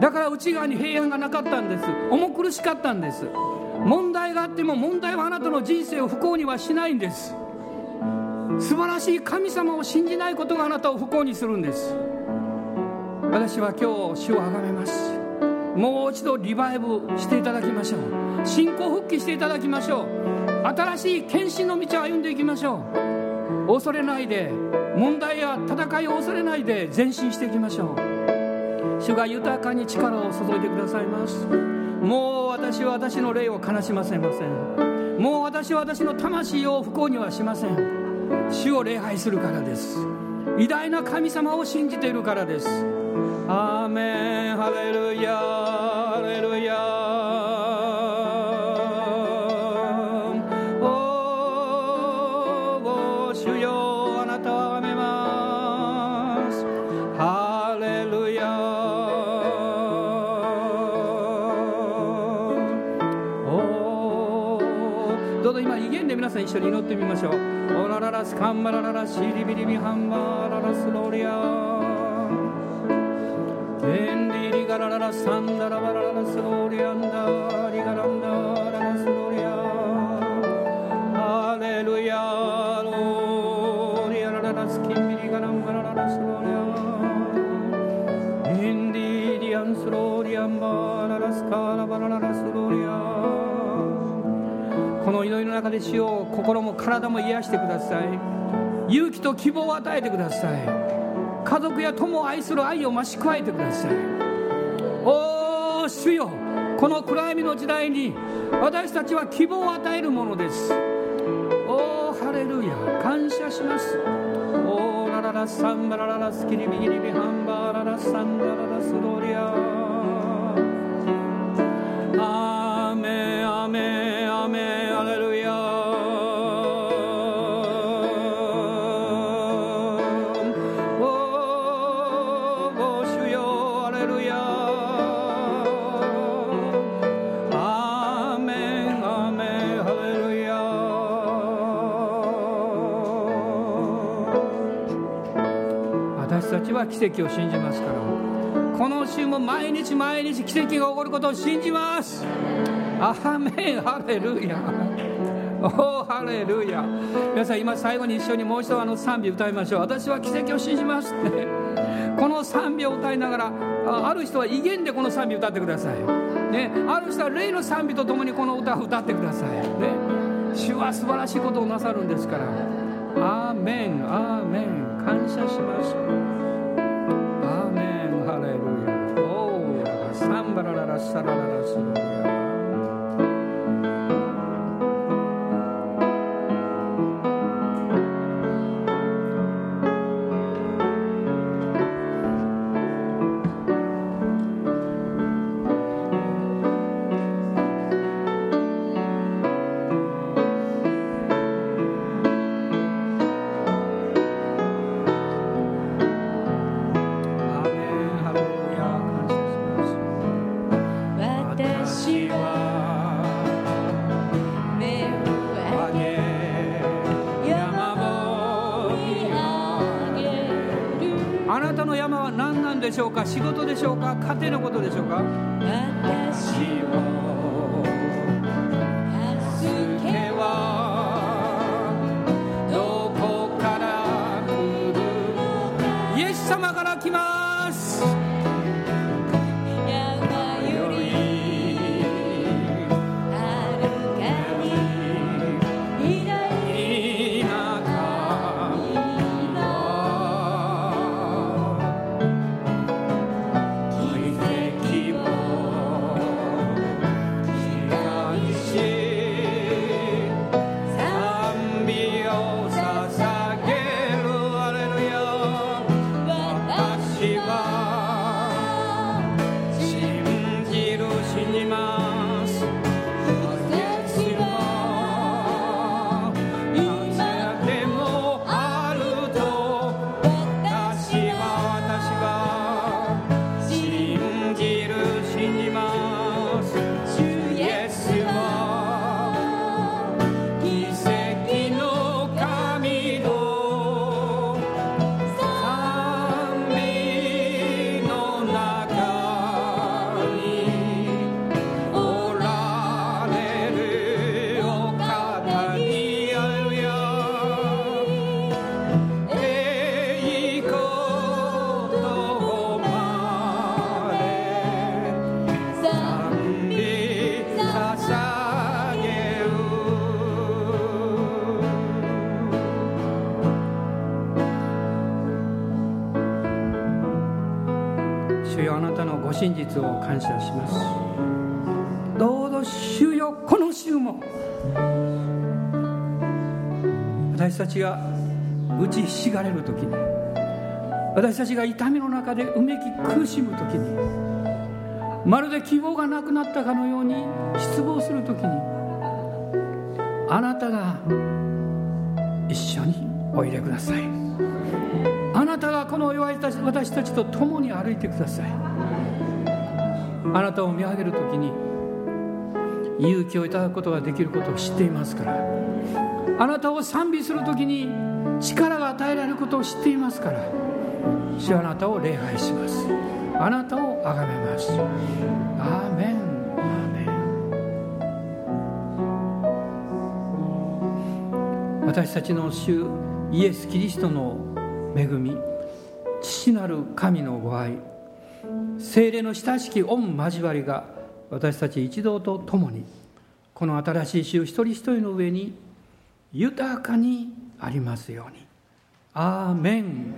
だから内側に平安がなかったんです。重苦しかったんです。問題があっても問題はあなたの人生を不幸にはしないんです。素晴らしい神様を信じないことがあなたを不幸にするんです。私は今日主をあがめます。もう一度リバイブしていただきましょう。信仰復帰していただきましょう。新しい献身の道を歩んでいきましょう。恐れないで問題や戦いを恐れないで前進していきましょう。主が豊かに力を注いでくださいます。もう私は私の霊を悲しませません。もう私は私の魂を不幸にはしません。主を礼拝するからです。偉大な神様を信じているからです。アーメンハレルヤハレルヤおー主よあなたをあがめます。ハレルヤおどうぞ今威厳で皆さん一緒に祈ってみましょう。オラララスカンバラララシリビリビハンバララスローリア。エンリリガラララサンダラバラララスローリアンダリガランダララスローリアハレルヤローリアラララスキンビリガランバラララスローリアエンリリアンスローリアンバララスカラバラララスローリアこの祈りの中で主を心も体も癒してください。勇気と希望を与えてください。家族や友を愛する愛を増し加えてください。おー主よ。この暗闇の時代に私たちは希望を与えるものです。おーハレルヤ。感謝します。おーラララサンバラララスキリビギリビハンバララサンダララスロリア。奇跡を信じますから。この週も毎日毎日奇跡が起こることを信じます。アーメン。ハレルヤ。おーハレルヤ。皆さん今最後に一緒にもう一度あの賛美歌いましょう。私は奇跡を信じますって。この賛美を歌いながらあある人は威厳でこの賛美歌ってください、ね、ある人は霊の賛美とともにこの歌を歌ってください、ね、主は素晴らしいことをなさるんですから。アーメン。アーメン。感謝します。ンしょうか？仕事でしょうか？家庭のことでしょうか？私たちが痛みの中でうめき苦しむ時にまるで希望がなくなったかのように失望する時にあなたが一緒においでください。あなたがこの弱い私たちと共に歩いてください。あなたを見上げる時に勇気をいただくことができることを知っていますから。あなたを賛美する時に力が与えられることを知っていますから。主あなたを礼拝します。あなたを崇めます。アーメン。私たちの主イエス・キリストの恵み父なる神のご愛精霊の親しき御交わりが私たち一同と共にこの新しい週一人一人の上に豊かにありますように。アーメン。